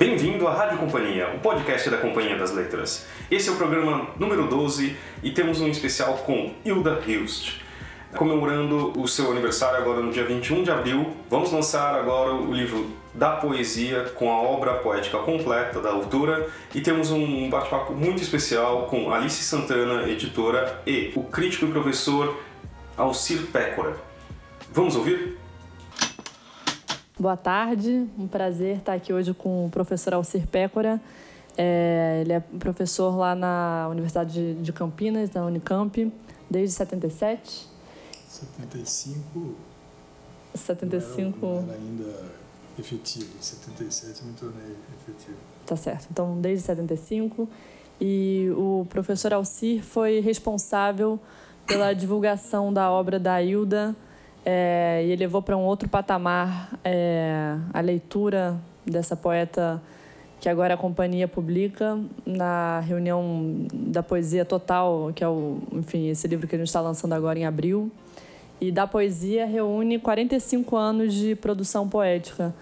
Bem-vindo à Rádio Companhia, o podcast da Companhia das Letras. Esse é o programa número 12 e temos um especial com Hilda Hilst. Comemorando o seu aniversário agora no dia 21 de abril, vamos lançar agora o livro da poesia com a obra poética completa da autora e temos um bate-papo muito especial com Alice Santana, editora, e o crítico e professor Alcir Pécora. Vamos ouvir? Boa tarde, um prazer estar aqui hoje com o professor Alcir Pécora. É, ele é professor lá na Universidade de Campinas, na Unicamp, desde 77. 75. 75. Não era, não era ainda efetivo. Em 77 me tornei efetivo. Tá certo. Então, desde 75. E o professor Alcir foi responsável pela divulgação da obra da Hilda é, e levou para um outro patamar é, a leitura dessa poeta que agora a companhia publica na reunião da poesia total, que é o, enfim, esse livro que a gente está lançando agora em abril. E da poesia reúne 45 anos de produção poética.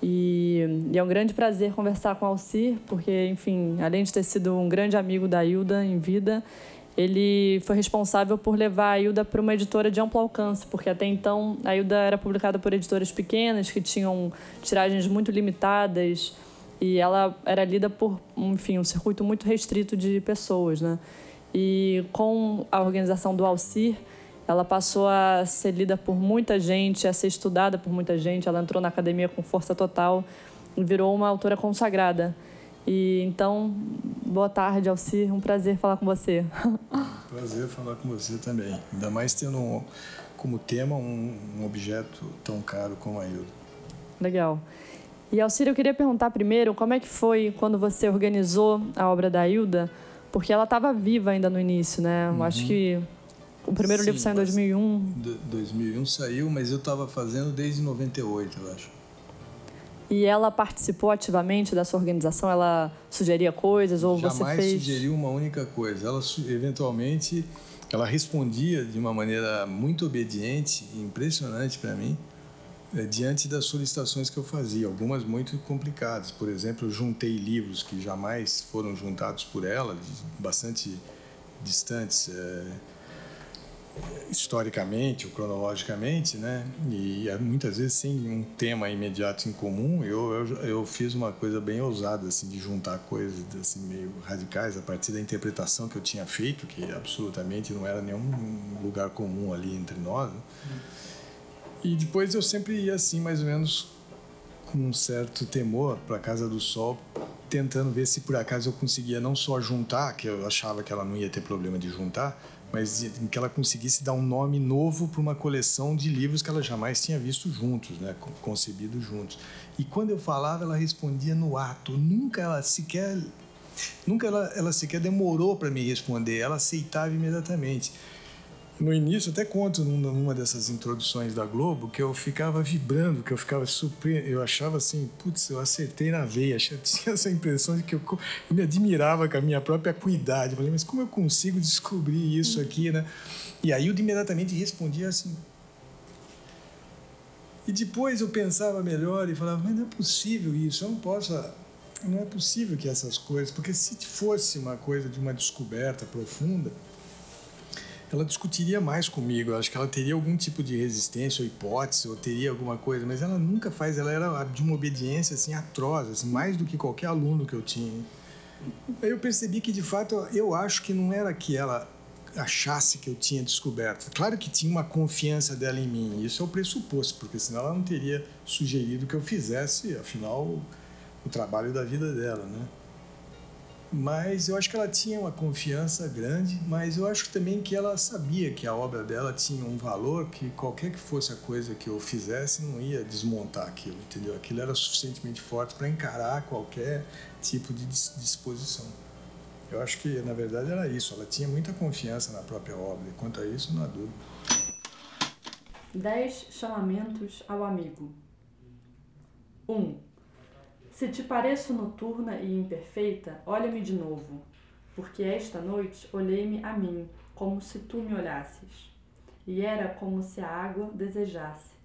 E, e, é um grande prazer conversar com Alcir, porque, enfim, além de ter sido um grande amigo da Hilda em vida, ele foi responsável por levar a Hilda para uma editora de amplo alcance, porque até então a Hilda era publicada por editoras pequenas que tinham tiragens muito limitadas e ela era lida por, enfim, um circuito muito restrito de pessoas, né? E com a organização do Alcir, ela passou a ser lida por muita gente, a ser estudada por muita gente. Ela entrou na academia com força total e virou uma autora consagrada. E então, boa tarde, Alcir. Um prazer falar com você. Prazer falar com você também. Ainda mais tendo como tema um, um objeto tão caro como a Hilda. Legal. E Alcir, eu queria perguntar primeiro como é que foi quando você organizou a obra da Hilda, porque ela estava viva ainda no início, né? Eu uhum. acho que o primeiro Sim, livro saiu em 2001. 2001 saiu, mas eu estava fazendo desde 98, eu acho. E ela participou ativamente da sua organização? Ela sugeria coisas ou Jamais você fez? Jamais sugeriu uma única coisa. Ela eventualmente ela respondia de uma maneira muito obediente e impressionante para mim é, diante das solicitações que eu fazia, algumas muito complicadas. Por exemplo, eu juntei livros que jamais foram juntados por ela, bastante distantes. É, historicamente ou cronologicamente, né? E muitas vezes sem um tema imediato em comum, eu, eu, eu fiz uma coisa bem ousada, assim, de juntar coisas assim meio radicais a partir da interpretação que eu tinha feito, que absolutamente não era nenhum lugar comum ali entre nós. Né? E depois eu sempre ia assim, mais ou menos com um certo temor para a Casa do Sol, tentando ver se por acaso eu conseguia não só juntar, que eu achava que ela não ia ter problema de juntar, mas em que ela conseguisse dar um nome novo para uma coleção de livros que ela jamais tinha visto juntos, né, concebidos juntos. E quando eu falava, ela respondia no ato. Nunca ela sequer, nunca ela, ela sequer demorou para me responder. Ela aceitava imediatamente no início, até conto numa dessas introduções da Globo, que eu ficava vibrando, que eu ficava super. Eu achava assim, putz, eu acertei na veia. Eu tinha essa impressão de que eu, eu me admirava com a minha própria cuidade. Eu falei, mas como eu consigo descobrir isso aqui, né? E aí eu imediatamente respondia assim. E depois eu pensava melhor e falava, mas não é possível isso, eu não posso. Não é possível que essas coisas. Porque se fosse uma coisa de uma descoberta profunda ela discutiria mais comigo. Eu acho que ela teria algum tipo de resistência ou hipótese, ou teria alguma coisa, mas ela nunca faz. Ela era de uma obediência assim atroz, assim, mais do que qualquer aluno que eu tinha. Aí eu percebi que de fato eu acho que não era que ela achasse que eu tinha descoberto. Claro que tinha uma confiança dela em mim, isso é o pressuposto, porque senão ela não teria sugerido que eu fizesse, afinal, o trabalho da vida dela, né? Mas eu acho que ela tinha uma confiança grande, mas eu acho também que ela sabia que a obra dela tinha um valor que qualquer que fosse a coisa que eu fizesse não ia desmontar aquilo, entendeu? Aquilo era suficientemente forte para encarar qualquer tipo de disposição. Eu acho que, na verdade, era isso. Ela tinha muita confiança na própria obra. E quanto a isso, não há dúvida. Dez chamamentos ao amigo. 1. Um, se te pareço noturna e imperfeita, olha-me de novo, porque esta noite olhei-me a mim, como se tu me olhasses, e era como se a água desejasse.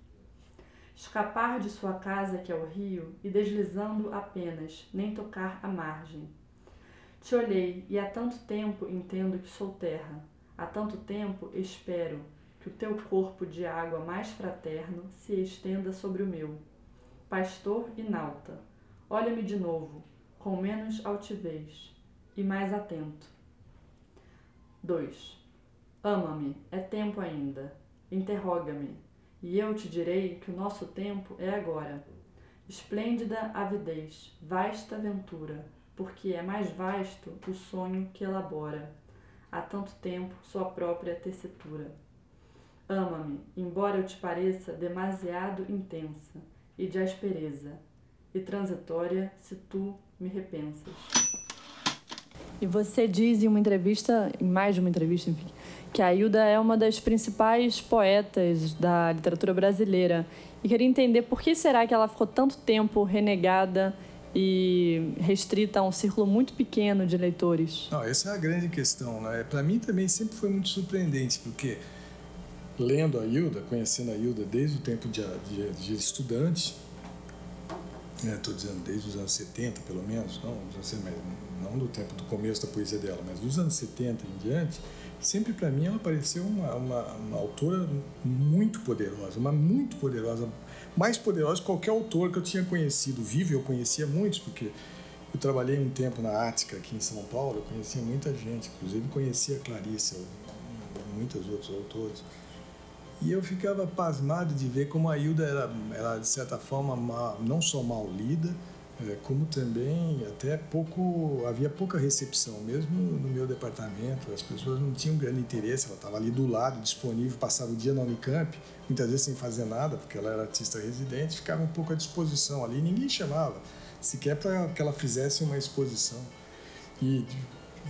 escapar de sua casa que é o rio e deslizando apenas, nem tocar a margem. Te olhei e há tanto tempo entendo que sou terra, há tanto tempo espero que o teu corpo de água mais fraterno se estenda sobre o meu. Pastor e nauta, olha-me de novo, com menos altivez e mais atento. 2. Ama-me, é tempo ainda. Interroga-me, e eu te direi que o nosso tempo é agora. Esplêndida avidez, vasta aventura, porque é mais vasto o sonho que elabora, há tanto tempo sua própria tessitura. Ama-me, embora eu te pareça demasiado intensa e de aspereza, e transitória se tu me repensas. E você diz em uma entrevista, em mais de uma entrevista, enfim, que a Hilda é uma das principais poetas da literatura brasileira. E queria entender por que será que ela ficou tanto tempo renegada e restrita a um círculo muito pequeno de leitores? Não, essa é a grande questão. Né? Para mim também sempre foi muito surpreendente, porque lendo a Hilda, conhecendo a Hilda desde o tempo de, de, de estudante, estou né, dizendo desde os anos 70 pelo menos, não, não do tempo do começo da poesia dela, mas dos anos 70 em diante, sempre para mim ela pareceu uma, uma, uma, autora muito poderosa, uma muito poderosa, mais poderosa que qualquer autor que eu tinha conhecido vivo. Eu conhecia muitos, porque eu trabalhei um tempo na Ática aqui em São Paulo, eu conhecia muita gente, inclusive conhecia a Clarice, muitos outros autores. E eu ficava pasmado de ver como a Hilda era, era de certa forma, mal, não só mal lida, é, como também até pouco havia pouca recepção mesmo no meu departamento. As pessoas não tinham grande interesse ela estava ali do lado disponível passava o dia na Unicamp muitas vezes sem fazer nada porque ela era artista residente ficava um pouco à disposição ali ninguém chamava sequer para que ela fizesse uma exposição. E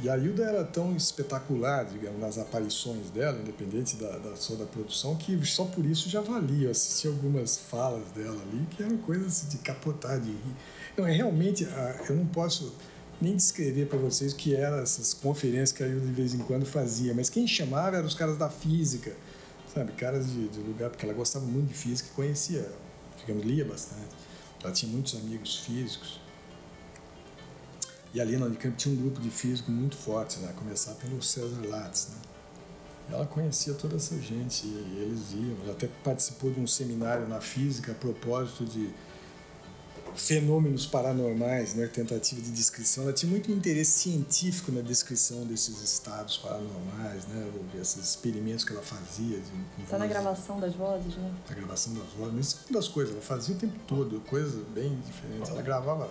e a Hilda era tão espetacular, digamos, nas aparições dela, independente da, da sua da produção, que só por isso já valia. Eu algumas falas dela ali que eram coisas de capotar, de rir. Não, é realmente, eu não posso nem descrever para vocês o que eram essas conferências que a Hilda de vez em quando fazia, mas quem chamava eram os caras da física, sabe? Caras de, de lugar, porque ela gostava muito de física e conhecia, digamos, lia bastante. Ela tinha muitos amigos físicos. E ali na Unicamp tinha um grupo de físicos muito forte, né? a começar pelo César Lattes. Né? Ela conhecia toda essa gente e eles iam. Ela até participou de um seminário na física a propósito de fenômenos paranormais, né? tentativa de descrição. Ela tinha muito interesse científico na descrição desses estados paranormais, né? esses experimentos que ela fazia. Está na gravação das vozes, né? Na gravação das vozes. Mas uma das coisas, ela fazia o tempo todo, coisas bem diferentes. Ela gravava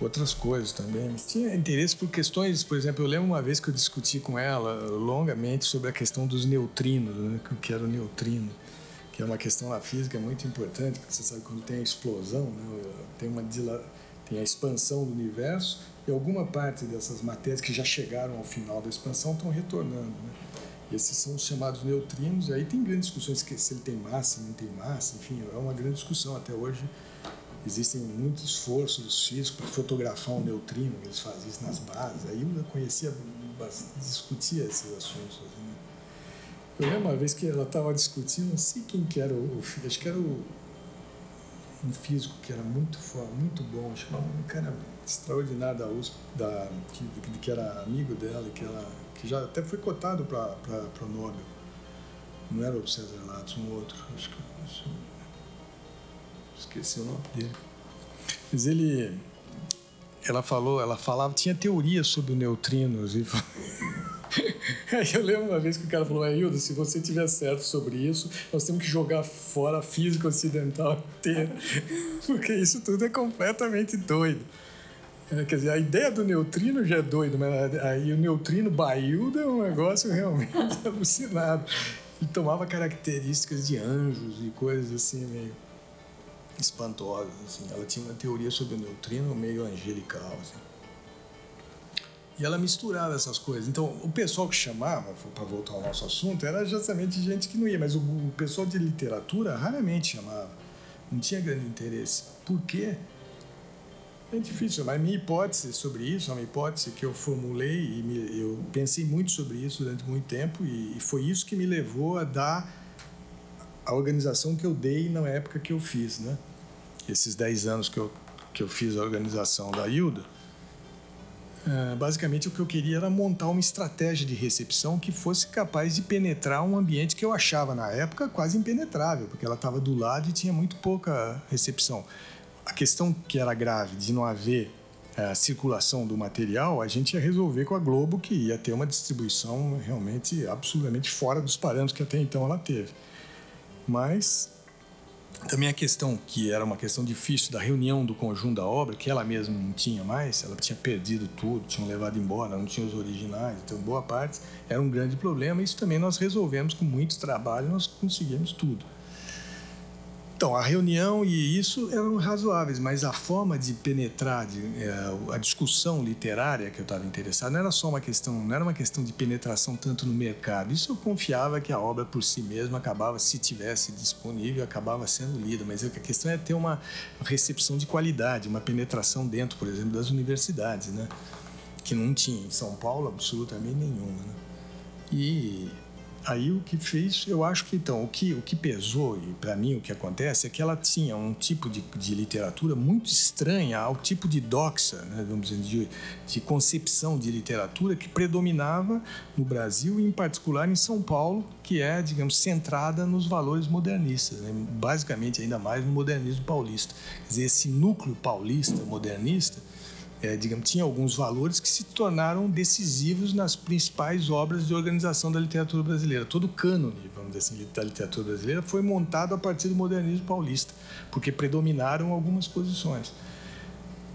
outras coisas também. Mas tinha interesse por questões, por exemplo, eu lembro uma vez que eu discuti com ela longamente sobre a questão dos neutrinos, né? o que era o neutrino, que é uma questão na física muito importante, porque você sabe quando tem a explosão, né? tem uma tem a expansão do universo e alguma parte dessas matérias que já chegaram ao final da expansão estão retornando. Né? Esses são os chamados neutrinos, e aí tem grandes discussões se ele tem massa, não tem massa, enfim, é uma grande discussão até hoje Existem muitos esforços dos físicos para fotografar um neutrino, eles faziam isso nas bases. Aí eu conhecia, discutia esses assuntos. Assim. Eu lembro uma vez que ela estava discutindo, não sei quem que era o, acho que era o, um físico que era muito forte, muito bom, chamava um cara extraordinário da USP, da, que, que era amigo dela, que, ela, que já até foi cotado para o Nobel. Não era o César Lattes, um outro. Acho que, esqueci o nome dele. Mas ele. Ela falou, ela falava, tinha teoria sobre neutrinos. E... Aí eu lembro uma vez que o cara falou, Aildo, se você tiver certo sobre isso, nós temos que jogar fora a física ocidental inteira. Porque isso tudo é completamente doido. É, quer dizer, a ideia do neutrino já é doido, mas aí o neutrino Bailda é um negócio realmente alucinado. Ele tomava características de anjos e coisas assim meio espantosas. Assim. Ela tinha uma teoria sobre o neutrino meio angelical. Assim. E ela misturava essas coisas. Então, o pessoal que chamava, para voltar ao nosso assunto, era justamente gente que não ia, mas o, o pessoal de literatura raramente chamava. Não tinha grande interesse. Por quê? É difícil, mas minha hipótese sobre isso, é uma hipótese que eu formulei e me, eu pensei muito sobre isso durante muito tempo e, e foi isso que me levou a dar a organização que eu dei na época que eu fiz, né? Esses 10 anos que eu, que eu fiz a organização da Hilda, é, basicamente o que eu queria era montar uma estratégia de recepção que fosse capaz de penetrar um ambiente que eu achava na época quase impenetrável, porque ela estava do lado e tinha muito pouca recepção. A questão que era grave de não haver a circulação do material, a gente ia resolver com a Globo, que ia ter uma distribuição realmente absolutamente fora dos parâmetros que até então ela teve. Mas também a questão, que era uma questão difícil da reunião do conjunto da obra, que ela mesma não tinha mais, ela tinha perdido tudo, tinham levado embora, não tinha os originais, então boa parte era um grande problema. Isso também nós resolvemos com muito trabalho, nós conseguimos tudo. Então, a reunião e isso eram razoáveis, mas a forma de penetrar, de, é, a discussão literária que eu estava interessado, não era só uma questão, não era uma questão de penetração tanto no mercado. Isso eu confiava que a obra por si mesma acabava, se tivesse disponível, acabava sendo lida. Mas a questão é ter uma recepção de qualidade, uma penetração dentro, por exemplo, das universidades, né? Que não tinha em São Paulo absolutamente nenhuma. Né? E aí o que fez, eu acho que então, o que, o que pesou, e para mim o que acontece, é que ela tinha um tipo de, de literatura muito estranha ao tipo de doxa, né, vamos dizer, de, de concepção de literatura que predominava no Brasil e, em particular, em São Paulo, que é, digamos, centrada nos valores modernistas, né, basicamente ainda mais no modernismo paulista. Quer dizer, esse núcleo paulista, modernista, é, digamos, tinha alguns valores que se tornaram decisivos nas principais obras de organização da literatura brasileira. Todo o cânone, vamos dizer assim, da literatura brasileira foi montado a partir do modernismo paulista, porque predominaram algumas posições.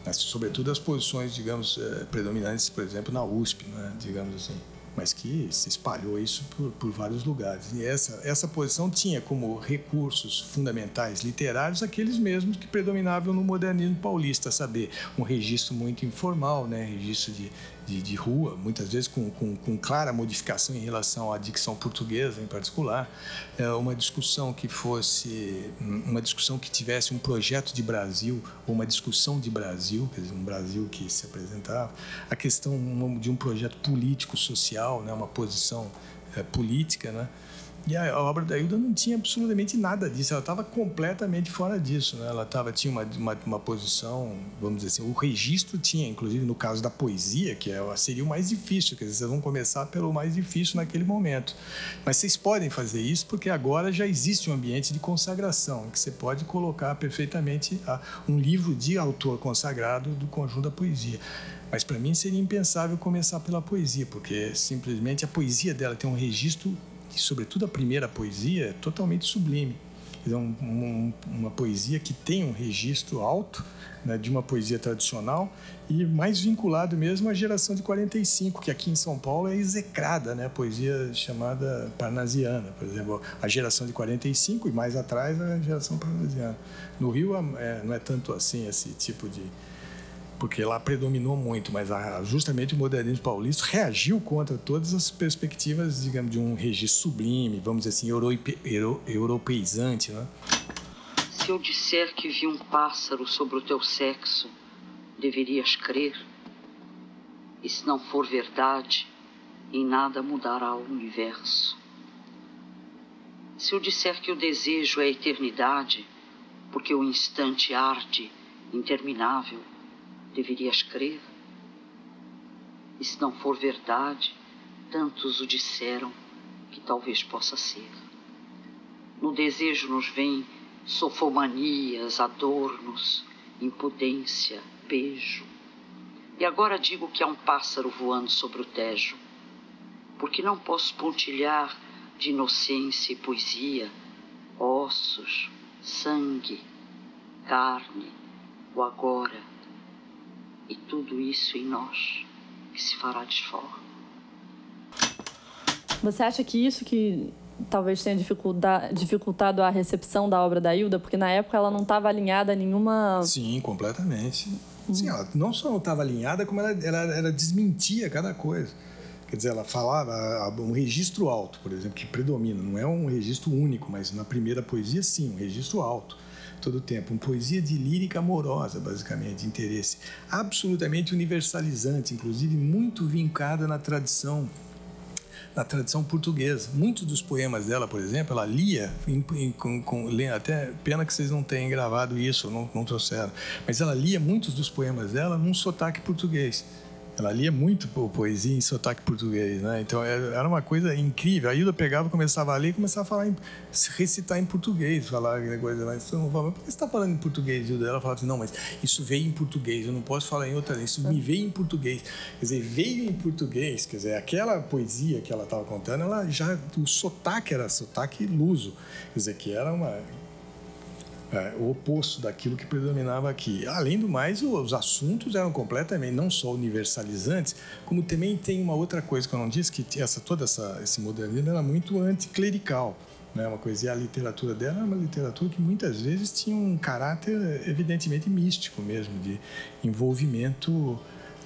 Mas, sobretudo as posições, digamos, é, predominantes, por exemplo, na USP, né, digamos assim mas que se espalhou isso por, por, vários lugares. E essa, essa posição tinha como recursos fundamentais literários aqueles mesmos que predominavam no modernismo paulista, saber, um registro muito informal, né, registro de, de, de rua, muitas vezes com, com, com, clara modificação em relação à dicção portuguesa em particular, é uma discussão que fosse, uma discussão que tivesse um projeto de Brasil, ou uma discussão de Brasil, quer dizer, um Brasil que se apresentava, a questão de um projeto político-social, né, uma posição é, política, né, e a obra da Hilda não tinha absolutamente nada disso, ela estava completamente fora disso. Né? Ela tava, tinha uma, uma, uma, posição, vamos dizer assim, o registro tinha, inclusive no caso da poesia, que é, seria o mais difícil, quer dizer, vocês vão começar pelo mais difícil naquele momento. Mas vocês podem fazer isso porque agora já existe um ambiente de consagração, que você pode colocar perfeitamente um livro de autor consagrado do conjunto da poesia. Mas para mim seria impensável começar pela poesia, porque simplesmente a poesia dela tem um registro e sobretudo a primeira poesia, é totalmente sublime. É um, um, uma poesia que tem um registro alto né, de uma poesia tradicional e mais vinculado mesmo à geração de 45, que aqui em São Paulo é execrada, né, a poesia chamada parnasiana, por exemplo, a geração de 45 e mais atrás a geração parnasiana. No Rio é, não é tanto assim esse tipo de, porque lá predominou muito, mas a, justamente o modernismo paulista reagiu contra todas as perspectivas, digamos, de um registro sublime, vamos dizer assim, euro, europeizante. Né? Se eu disser que vi um pássaro sobre o teu sexo, deverias crer? E se não for verdade, em nada mudará o universo. Se eu disser que o desejo é a eternidade, porque o instante arde, interminável, deverias crer? E se não for verdade, tantos o disseram que talvez possa ser. No desejo nos vêm sofomanias, adornos, impudência, beijo. E agora digo que há um pássaro voando sobre o Tejo, porque não posso pontilhar de inocência e poesia ossos, sangue, carne, o agora e tudo isso em nós que se fará desforma. Você acha que isso que talvez tenha dificultado a recepção da obra da Hilda, porque na época ela não estava alinhada a nenhuma. Sim, completamente. Uhum. Sim, ela não só não estava alinhada, como ela, ela, ela desmentia cada coisa. Quer dizer, ela falava um registro alto, por exemplo, que predomina. Não é um registro único, mas na primeira poesia, sim, um registro alto todo o tempo. Uma poesia de lírica amorosa, basicamente, de interesse. Absolutamente universalizante, inclusive muito vincada na tradição na tradição portuguesa. Muitos dos poemas dela, por exemplo, ela lia, em, em, com, com, até pena que vocês não tenham gravado isso, não, não trouxeram, mas ela lia muitos dos poemas dela num sotaque português. Ela lia muito poesia em sotaque português, né? Então é, era uma coisa incrível. A Hilda pegava, começava a ler começava a falar, em, recitar em português, falar coisa lá. Então, eu falava, por que você está falando em português, Hilda? Ela falava assim, não, mas isso veio em português, eu não posso falar em outra língua, isso me veio em português. Quer dizer, veio em português, quer dizer, aquela poesia que ela estava contando, ela já, o sotaque era sotaque luso, quer dizer, que era uma é, o oposto daquilo que predominava aqui. Além do mais, os assuntos eram completamente não só universalizantes, como também tem uma outra coisa que eu não disse, que essa, todo essa, esse modernismo era muito anticlerical. Né, uma coisa, e a literatura dela era uma literatura que muitas vezes tinha um caráter evidentemente místico mesmo, de envolvimento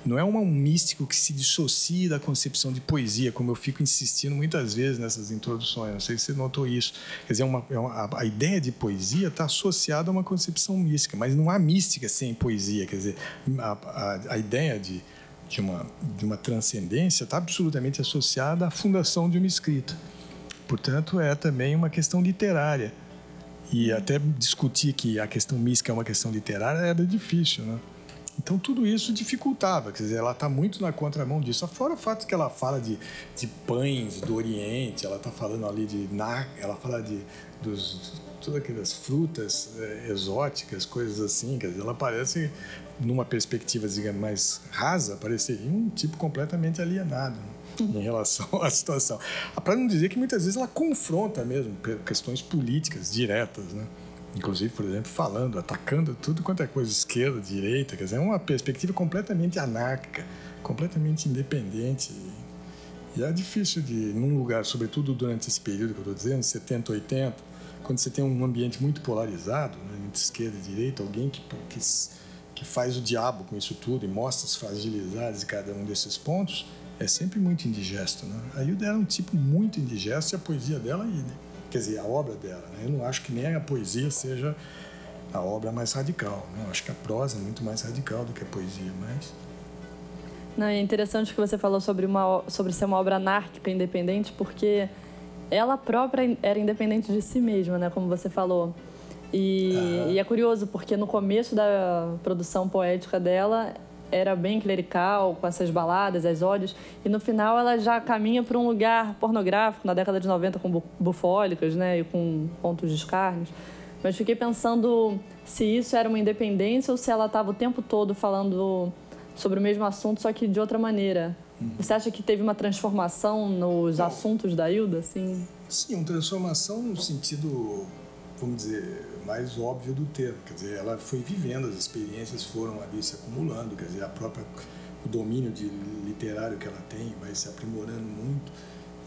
não é um místico que se dissocia da concepção de poesia, como eu fico insistindo muitas vezes nessas introduções. Não sei se você notou isso. Quer dizer, uma, é uma, a ideia de poesia está associada a uma concepção mística, mas não há mística sem poesia. Quer dizer, a, a, a ideia de, de, uma, de uma transcendência está absolutamente associada à fundação de uma escrita. Portanto, é também uma questão literária. E até discutir que a questão mística é uma questão literária era difícil, né? Então tudo isso dificultava, quer dizer, ela está muito na contramão disso. Fora o fato que ela fala de, de pães do Oriente, ela está falando ali de ela fala de dos, todas aquelas frutas é, exóticas, coisas assim, quer dizer, ela parece numa perspectiva, digamos, mais rasa, pareceria um tipo completamente alienado em relação à situação. Para não dizer que muitas vezes ela confronta mesmo questões políticas diretas, né? Inclusive, por exemplo, falando, atacando tudo quanto é coisa, esquerda, direita, quer dizer, é uma perspectiva completamente anárquica, completamente independente. E é difícil de, num lugar, sobretudo durante esse período que eu estou dizendo, 70, 80, quando você tem um ambiente muito polarizado, né, entre esquerda e direita, alguém que, que, que faz o diabo com isso tudo e mostra as fragilidades de cada um desses pontos, é sempre muito indigesto. Né? A Hilda era um tipo muito indigesto e a poesia dela, né? Quer dizer, a obra dela. Né? Eu não acho que nem a poesia seja a obra mais radical. Né? Eu acho que a prosa é muito mais radical do que a poesia, mas... Não, é interessante que você falou sobre, uma, sobre ser uma obra anárquica, independente, porque ela própria era independente de si mesma, né? Como você falou. E, uhum. e é curioso, porque no começo da produção poética dela, era bem clerical, com essas baladas, as ódios, e no final ela já caminha para um lugar pornográfico, na década de 90, com bufólicas, né, e com contos de escárnios. Mas fiquei pensando se isso era uma independência ou se ela estava o tempo todo falando sobre o mesmo assunto, só que de outra maneira. Uhum. Você acha que teve uma transformação nos Não. assuntos da Hilda, assim? Sim, uma transformação no sentido, vamos dizer, mais óbvio do termo. Quer dizer, ela foi vivendo, as experiências foram ali se acumulando, quer dizer, a própria o domínio de literário que ela tem vai se aprimorando muito.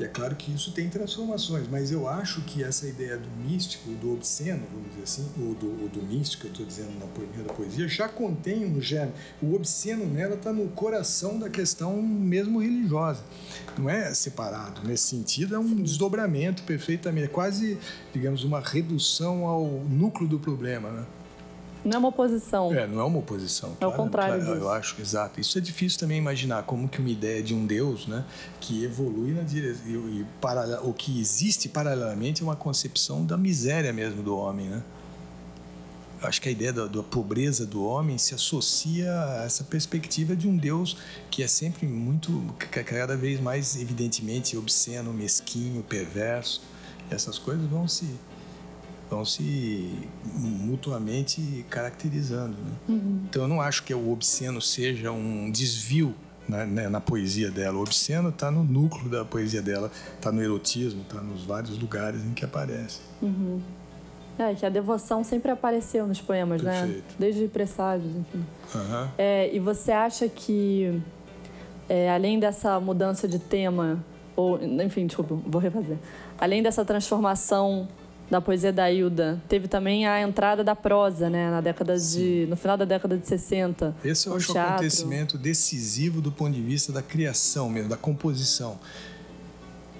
E é claro que isso tem transformações, mas eu acho que essa ideia do místico, do obsceno, vamos dizer assim, ou do, ou do místico, eu estou dizendo na poesia da poesia, já contém um germe. O obsceno nela está no coração da questão mesmo religiosa. Não é separado. Nesse sentido, é um desdobramento perfeitamente, é quase, digamos, uma redução ao núcleo do problema, né? Não é uma oposição. É, não é uma oposição. É o contrário claro, Eu acho, exato. Isso é difícil também imaginar como que uma ideia de um Deus, né, que evolui na direção e, para, o que existe paralelamente é uma concepção da miséria mesmo do homem, né? Acho que a ideia da, da, pobreza do homem se associa a essa perspectiva de um Deus que é sempre muito, cada vez mais evidentemente obsceno, mesquinho, perverso. Essas coisas vão se vão se mutuamente caracterizando. Né? Uhum. Então eu não acho que o obsceno seja um desvio na, né, na poesia dela. O obsceno está no núcleo da poesia dela, está no erotismo, está nos vários lugares em que aparece. Uhum. É, que a devoção sempre apareceu nos poemas, né? Perfeito. né? Desde presságios, enfim. Uhum. É, e você acha que, é, além dessa mudança de tema, ou, enfim, desculpa, vou refazer. Além dessa transformação da poesia da Hilda. Teve também a entrada da prosa, né, na década de, no final da década de 60. Esse eu acho um acontecimento decisivo do ponto de vista da criação mesmo, da composição.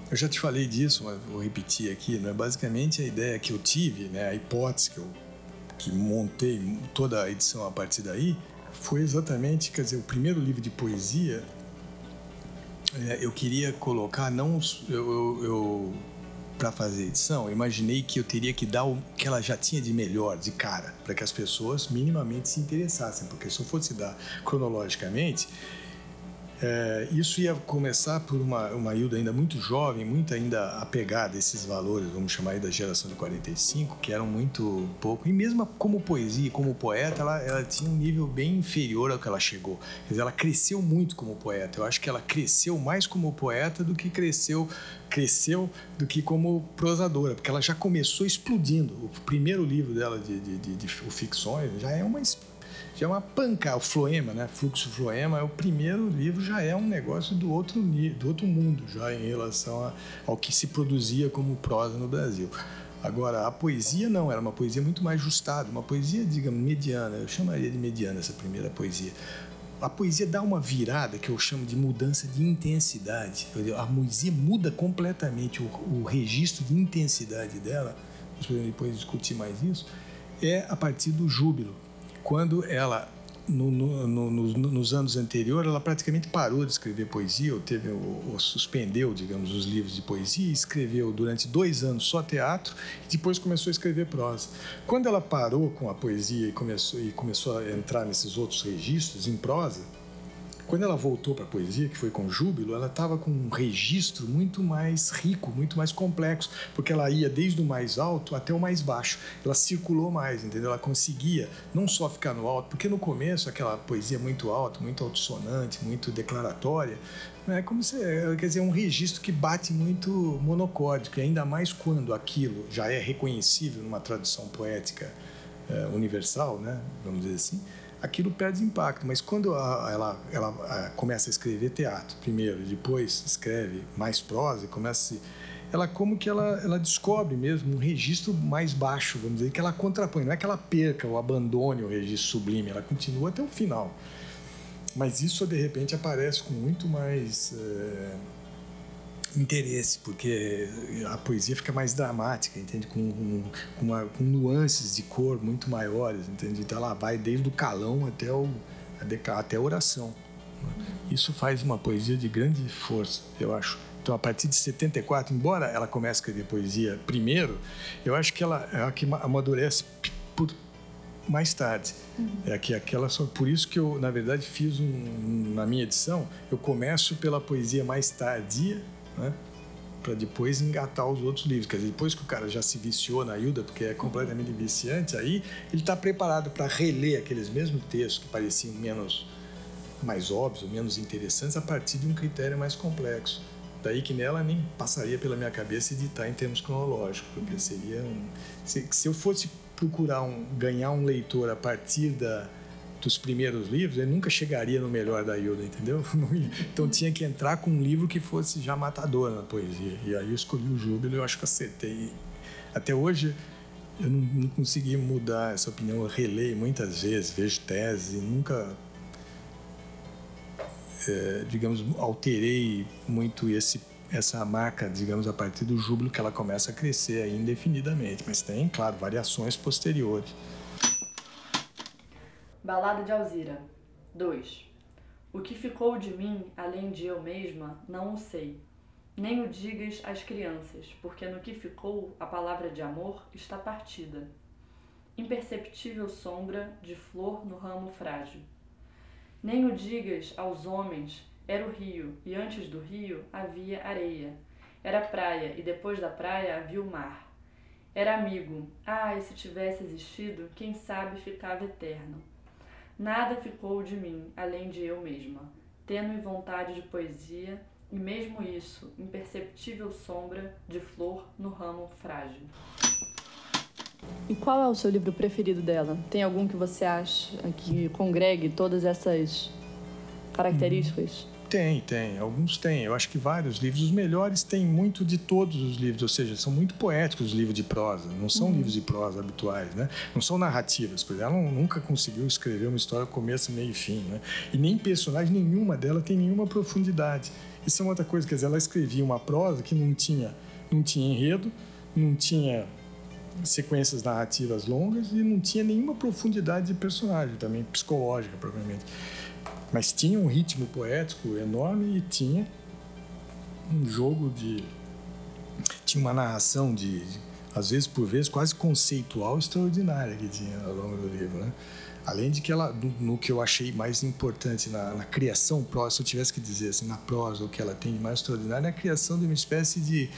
Eu já te falei disso, mas vou repetir aqui, né? Basicamente a ideia que eu tive, né, a hipótese que eu que montei toda a edição a partir daí, foi exatamente, quer dizer, o primeiro livro de poesia é, eu queria colocar não eu, eu, eu para fazer edição, eu imaginei que eu teria que dar o que ela já tinha de melhor, de cara, para que as pessoas minimamente se interessassem, porque se eu fosse dar cronologicamente, é, isso ia começar por uma, uma Hilda ainda muito jovem, muito ainda apegada a esses valores, vamos chamar aí da geração de 45, que eram muito pouco. E mesmo como poesia, como poeta, ela, ela tinha um nível bem inferior ao que ela chegou. Quer dizer, ela cresceu muito como poeta. Eu acho que ela cresceu mais como poeta do que cresceu cresceu do que como prosadora, porque ela já começou explodindo. O primeiro livro dela de, de, de, de ficções já é uma já é uma panca, o Floema, né? Fluxo Floema é o primeiro livro, já é um negócio do outro, do outro mundo, já em relação a, ao que se produzia como prosa no Brasil. Agora, a poesia não, era uma poesia muito mais ajustada, uma poesia, digamos, mediana. Eu chamaria de mediana essa primeira poesia. A poesia dá uma virada que eu chamo de mudança de intensidade. A poesia muda completamente o, o registro de intensidade dela. Podemos depois discutir mais isso. É a partir do júbilo quando ela no, no, no, nos anos anteriores, ela praticamente parou de escrever poesia, ou, teve, ou, ou, suspendeu, digamos, os livros de poesia, escreveu durante dois anos só teatro, e depois começou a escrever prosa. Quando ela parou com a poesia e começou, e começou a entrar nesses outros registros em prosa, quando ela voltou para a poesia, que foi com Júbilo, ela estava com um registro muito mais rico, muito mais complexo, porque ela ia desde o mais alto até o mais baixo. Ela circulou mais, entendeu? Ela conseguia não só ficar no alto, porque no começo aquela poesia muito alta, muito altissonante, muito declaratória, é como se, é, quer dizer, um registro que bate muito monocórdico, e ainda mais quando aquilo já é reconhecível numa tradução poética é, universal, né? Vamos dizer assim aquilo perde impacto. Mas quando ela, ela começa a escrever teatro, primeiro, depois escreve mais prosa, começa a se, ela como que ela, ela descobre mesmo um registro mais baixo, vamos dizer, que ela contrapõe. Não é que ela perca ou abandone o registro sublime, ela continua até o final. Mas isso, de repente, aparece com muito mais... É interesse, porque a poesia fica mais dramática, entende? Com, com, uma, com nuances de cor muito maiores, entende? Então ela vai desde o calão até, o, até a oração. Isso faz uma poesia de grande força, eu acho. Então, a partir de 74, embora ela comece a escrever poesia primeiro, eu acho que ela é a que amadurece por, mais tarde. Uhum. É que aquela só por isso que eu, na verdade, fiz um, na minha edição, eu começo pela poesia mais tardia né? para depois engatar os outros livros. Quer dizer, depois que o cara já se viciou na Hilda, porque é completamente viciante, aí ele está preparado para reler aqueles mesmos textos que pareciam menos mais óbvios, menos interessantes, a partir de um critério mais complexo. Daí que nela nem passaria pela minha cabeça editar em termos cronológicos, porque seria um, se, se eu fosse procurar um, ganhar um leitor a partir da dos primeiros livros, ele nunca chegaria no melhor da Hilda, entendeu? Então tinha que entrar com um livro que fosse já matador na poesia. E aí eu escolhi o Júbilo e eu acho que acertei. Até hoje eu não, não consegui mudar essa opinião. Eu releio muitas vezes, vejo tese nunca, é, digamos, alterei muito esse essa marca, digamos, a partir do júbilo que ela começa a crescer indefinidamente. Mas tem, claro, variações posteriores. Balada de Alzira 2 O que ficou de mim, além de eu mesma, não o sei. Nem o digas às crianças, porque no que ficou a palavra de amor está partida. Imperceptível sombra de flor no ramo frágil. Nem o digas aos homens, era o rio, e antes do rio havia areia. Era praia, e depois da praia havia o mar. Era amigo. Ah, e se tivesse existido, quem sabe ficava eterno. Nada ficou de mim além de eu mesma, tênue vontade de poesia e mesmo isso, imperceptível sombra de flor no ramo frágil. E qual é o seu livro preferido dela? Tem algum que você acha que congregue todas essas características? Tem, tem. Alguns têm. Eu acho que vários livros. Os melhores têm muito de todos os livros, ou seja, são muito poéticos os livros de prosa. Não são uhum. livros de prosa habituais, né? Não são narrativas. Por exemplo, ela nunca conseguiu escrever uma história começo, meio e fim, né? E nem personagem nenhuma dela tem nenhuma profundidade. Isso é uma outra coisa. Quer dizer, ela escrevia uma prosa que não tinha, não tinha enredo, não tinha sequências narrativas longas e não tinha nenhuma profundidade de personagem também, psicológica, provavelmente. Mas tinha um ritmo poético enorme e tinha um jogo de. Tinha uma narração de, às vezes por vezes, quase conceitual extraordinária que tinha ao longo do livro. Né? Além de que ela, no, no que eu achei mais importante na, na, criação prosa, se eu tivesse que dizer assim, na prosa, o que ela tem de mais extraordinário é a criação de uma espécie de,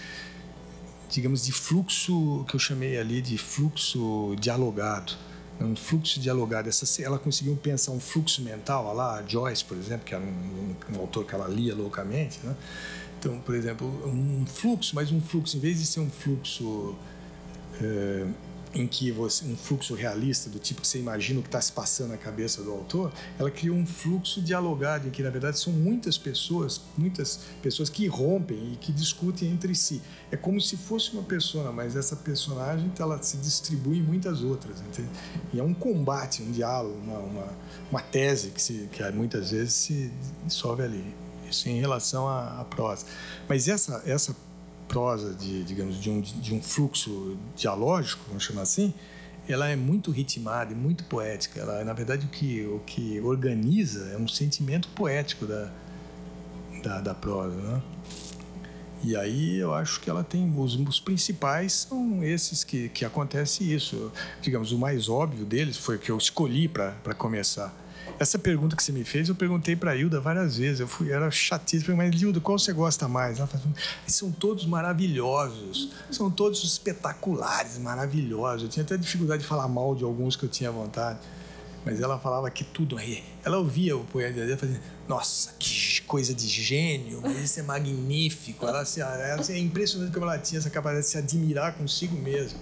digamos, de fluxo que eu chamei ali de fluxo dialogado. Um fluxo dialogado. Essa, ela conseguiu pensar um fluxo mental, lá, a Joyce, por exemplo, que era um, um, um autor que ela lia loucamente. Né? Então, por exemplo, um fluxo, mas um fluxo, em vez de ser um fluxo. É, em que você um fluxo realista do tipo que você imagina o que está se passando na cabeça do autor, ela criou um fluxo dialogado em que na verdade são muitas pessoas, muitas pessoas que rompem e que discutem entre si. É como se fosse uma pessoa, mas essa personagem ela se distribui em muitas outras. Entende? E é um combate, um diálogo, uma, uma, uma tese que, se, que muitas vezes se dissolve ali. Isso em relação à, à prosa. Mas essa essa prosa, de, digamos, de um, de um fluxo dialógico, vamos chamar assim, ela é muito ritmada e muito poética. Ela, na verdade, o que, o que organiza é um sentimento poético da, da, da prosa, né? E aí eu acho que ela tem os, os principais são esses que que acontece isso. Digamos, o mais óbvio deles foi o que eu escolhi para começar essa pergunta que você me fez, eu perguntei para a Hilda várias vezes. Eu fui, era chatíssimo, mas Hilda, qual você gosta mais? Ela falou, são todos maravilhosos, são todos espetaculares, maravilhosos. Eu tinha até dificuldade de falar mal de alguns que eu tinha vontade, mas ela falava que tudo aí. Ela ouvia o poema dela e fazia, nossa, que coisa de gênio, mas isso é magnífico. Ela, assim, ela, é impressionante como ela tinha essa capacidade de se admirar consigo mesma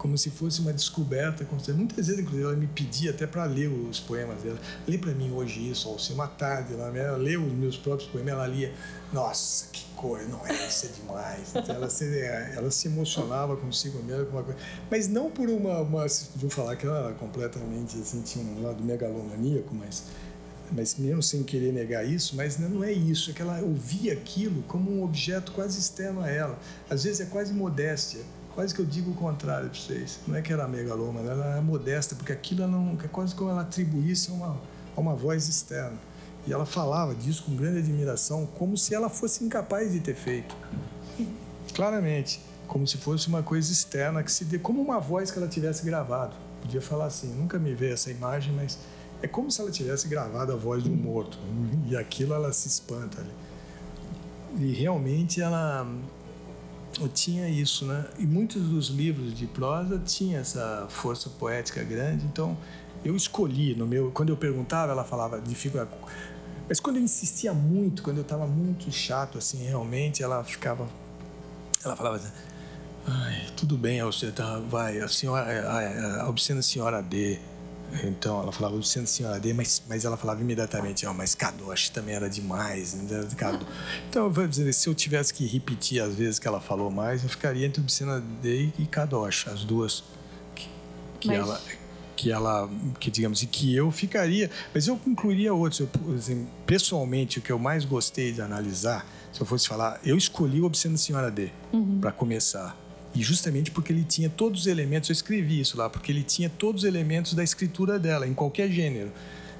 como se fosse uma descoberta. Muitas vezes, inclusive, ela me pedia até para ler os poemas dela. Lê para mim hoje isso, ou se uma tarde, ela, ela lê os meus próprios poemas, ela lia, nossa, que coisa, não é, isso é demais. Então, ela, se, ela se emocionava consigo mesma com uma coisa. Mas não por uma, uma falar que ela era completamente, assim, tinha um lado megalomaníaco, mas mas mesmo sem querer negar isso, mas não é isso, é que ela ouvia aquilo como um objeto quase externo a ela. Às vezes é quase modéstia quase que eu digo o contrário para vocês. Não é que era megaloma, ela era modesta, porque aquilo não, é quase como ela atribuísse a uma, a uma voz externa. E ela falava disso com grande admiração, como se ela fosse incapaz de ter feito. Claramente, como se fosse uma coisa externa, que se dê, como uma voz que ela tivesse gravado. Podia falar assim, nunca me veio essa imagem, mas é como se ela tivesse gravado a voz de um morto. E aquilo ela se espanta ali. E realmente ela tinha isso, né? E muitos dos livros de prosa tinham essa força poética grande, então eu escolhi no meu, quando eu perguntava, ela falava dificuldade. Mas quando eu insistia muito, quando eu estava muito chato assim, realmente, ela ficava ela falava assim, Ai, tudo bem, você tá, vai, a senhora, a, a obscena senhora D, então ela falava Luciana Senhora D, mas, mas ela falava imediatamente, oh, mas Kadosh também era demais. Né? Então vou dizer, se eu tivesse que repetir as vezes que ela falou mais, eu ficaria entre Luciana D e Kadosh, as duas que, que mas... ela que ela, que digamos, e que eu ficaria, mas eu incluiria outros. Eu, assim, pessoalmente, o que eu mais gostei de analisar, se eu fosse falar, eu escolhi o Obscena Senhora D uhum. para começar e justamente porque ele tinha todos os elementos, eu escrevi isso lá, porque ele tinha todos os elementos da escritura dela, em qualquer gênero.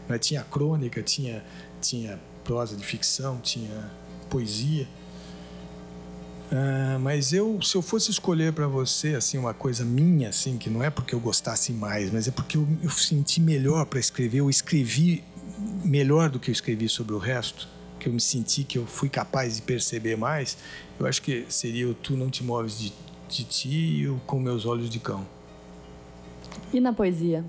Né? Tinha crônica, tinha, tinha prosa de ficção, tinha poesia. Uh, mas eu, se eu fosse escolher para você assim uma coisa minha, assim, que não é porque eu gostasse mais, mas é porque eu, eu senti melhor para escrever, eu escrevi melhor do que eu escrevi sobre o resto, que eu me senti que eu fui capaz de perceber mais, eu acho que seria o Tu Não Te Moves de de ti com meus olhos de cão. E na poesia?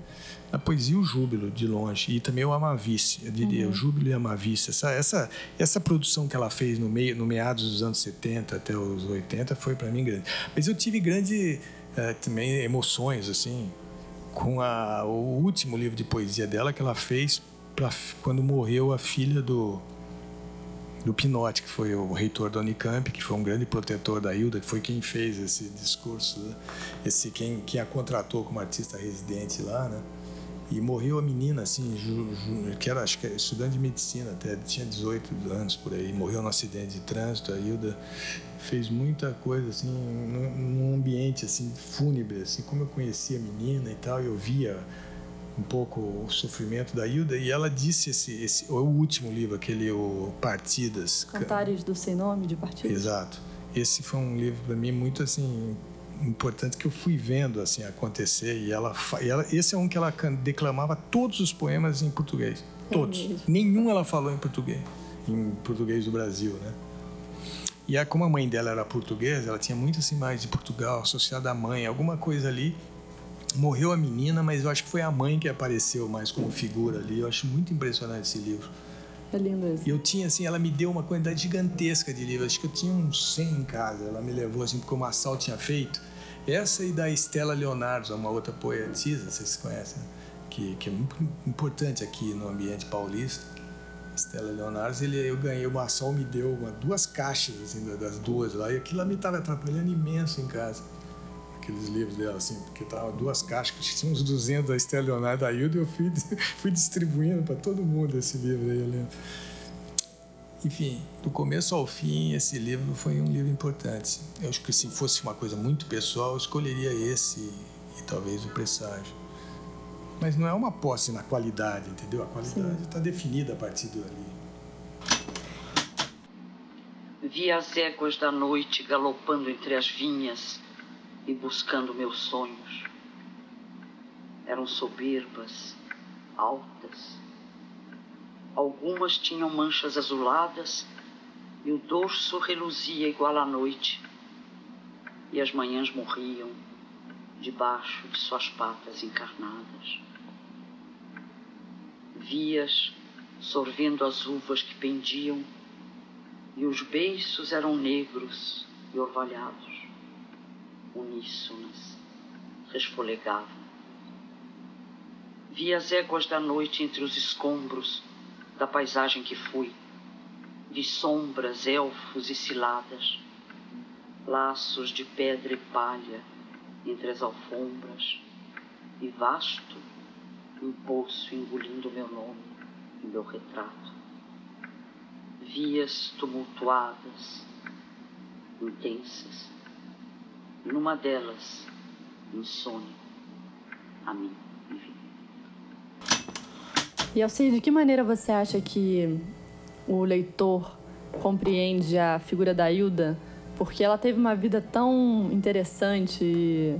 Na poesia, o Júbilo, de longe. E também o Amavice, eu diria. Uhum. O Júbilo e Amavice. Essa, essa, essa produção que ela fez no, meio, no meados dos anos 70 até os 80 foi para mim grande. Mas eu tive grande é, também emoções, assim, com a, o último livro de poesia dela que ela fez pra, quando morreu a filha do do Pinotti, que foi o reitor da Unicamp, que foi um grande protetor da Hilda, que foi quem fez esse discurso, né? esse quem, quem a contratou como artista residente lá, né? E morreu a menina, assim, ju, ju, que era, acho que era estudante de medicina até, tinha 18 anos por aí, morreu num acidente de trânsito. A Hilda fez muita coisa, assim, num, num ambiente, assim, fúnebre, assim, como eu conhecia a menina e tal, eu via um pouco o sofrimento da Hilda e ela disse esse, esse o último livro, aquele o Partidas. Cantares do Sem Nome de Partidas. Exato. Esse foi um livro para mim muito assim importante que eu fui vendo assim acontecer e ela, e ela esse é um que ela declamava todos os poemas em português, é todos. Nenhum ela falou em português, em português do Brasil, né? E a, como a mãe dela era portuguesa, ela tinha muitas imagens de Portugal associada à mãe, alguma coisa ali morreu a menina, mas eu acho que foi a mãe que apareceu mais como figura ali. Eu acho muito impressionante esse livro. É lindo esse. Eu tinha, assim, ela me deu uma quantidade gigantesca de livros. Acho que eu tinha uns 100 em casa. Ela me levou, assim, porque o Massal tinha feito. Essa e da Estela Leonardo, uma outra poetisa, vocês conhecem, né? que, que é muito importante aqui no ambiente paulista. Estela Leonardo, ele, eu ganhei, o Massal me deu uma, duas caixas, assim, das duas lá. E aquilo me estava atrapalhando imenso em casa aqueles livros dela, assim, porque tava duas caixas, que tinha uns 200 da Estela Leonardo e eu fui, fui distribuindo para todo mundo esse livro aí, eu lembro. Enfim, do começo ao fim, esse livro foi um livro importante. Eu acho que se fosse uma coisa muito pessoal, eu escolheria esse e talvez o Presságio. Mas não é uma posse na qualidade, entendeu? A qualidade está definida a partir dali. Vi as éguas da noite galopando entre as vinhas e buscando meus sonhos. Eram soberbas, altas. Algumas tinham manchas azuladas e o dorso reluzia igual à noite. E as manhãs morriam debaixo de suas patas encarnadas. Vias sorvendo as uvas que pendiam, e os beiços eram negros e orvalhados uníssonas, resfolegavam. Vi as éguas da noite entre os escombros da paisagem que fui. Vi sombras, elfos e ciladas, laços de pedra e palha entre as alfombras, e vasto um poço engolindo meu nome e meu retrato. Vias tumultuadas, intensas, numa delas, insônia, a mim. E Alcir, de que maneira você acha que o leitor compreende a figura da Hilda? Porque ela teve uma vida tão interessante e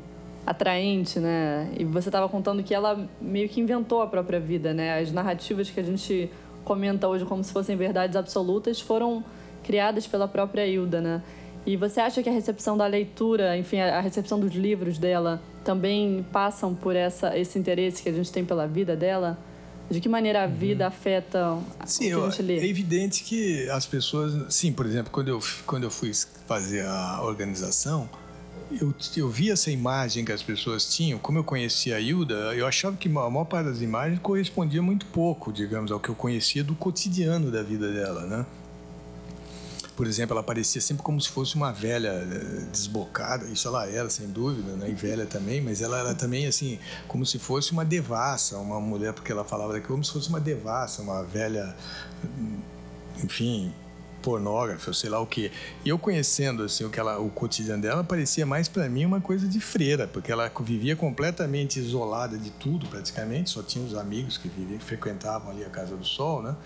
atraente, né? E você estava contando que ela meio que inventou a própria vida, né? As narrativas que a gente comenta hoje como se fossem verdades absolutas foram criadas pela própria Hilda, né? E você acha que a recepção da leitura, enfim, a recepção dos livros dela também passam por essa, esse interesse que a gente tem pela vida dela? De que maneira a vida uhum. afeta sim, o que a gente lê? É evidente que as pessoas... Sim, por exemplo, quando eu, quando eu fui fazer a organização, eu, eu vi essa imagem que as pessoas tinham. Como eu conhecia a Hilda, eu achava que a maior parte das imagens correspondia muito pouco, digamos, ao que eu conhecia do cotidiano da vida dela, né? Por exemplo, ela parecia sempre como se fosse uma velha eh, desbocada, isso ela era, sem dúvida, né? e velha também, mas ela era também assim, como se fosse uma devassa, uma mulher, porque ela falava daqui como se fosse uma devassa, uma velha, enfim, pornógrafa, sei lá o que. E eu conhecendo assim o que ela, o cotidiano dela parecia mais para mim uma coisa de freira, porque ela vivia completamente isolada de tudo, praticamente, só tinha os amigos que viviam, que frequentavam ali a Casa do Sol, né?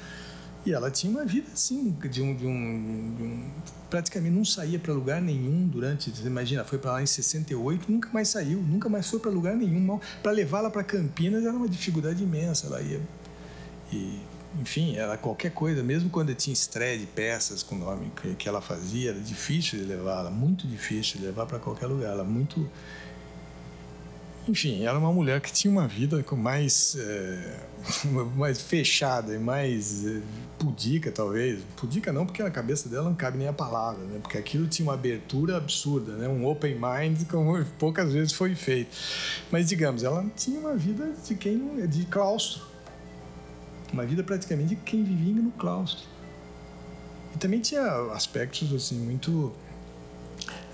E ela tinha uma vida assim, de um. De um, de um praticamente não saía para lugar nenhum durante. Imagina, foi para lá em 68, nunca mais saiu, nunca mais foi para lugar nenhum. Para levá-la para Campinas era uma dificuldade imensa. Ela ia. E, enfim, era qualquer coisa, mesmo quando tinha estreia de peças com o nome que, que ela fazia, era difícil de levá-la, muito difícil de levar para qualquer lugar. Ela muito. Enfim, era uma mulher que tinha uma vida mais. É mais fechada e mais eh, pudica, talvez. Pudica não, porque na cabeça dela não cabe nem a palavra, né? Porque aquilo tinha uma abertura absurda, né? Um open mind como poucas vezes foi feito. Mas, digamos, ela tinha uma vida de quem... de claustro. Uma vida praticamente de quem vivia no claustro. E também tinha aspectos, assim, muito...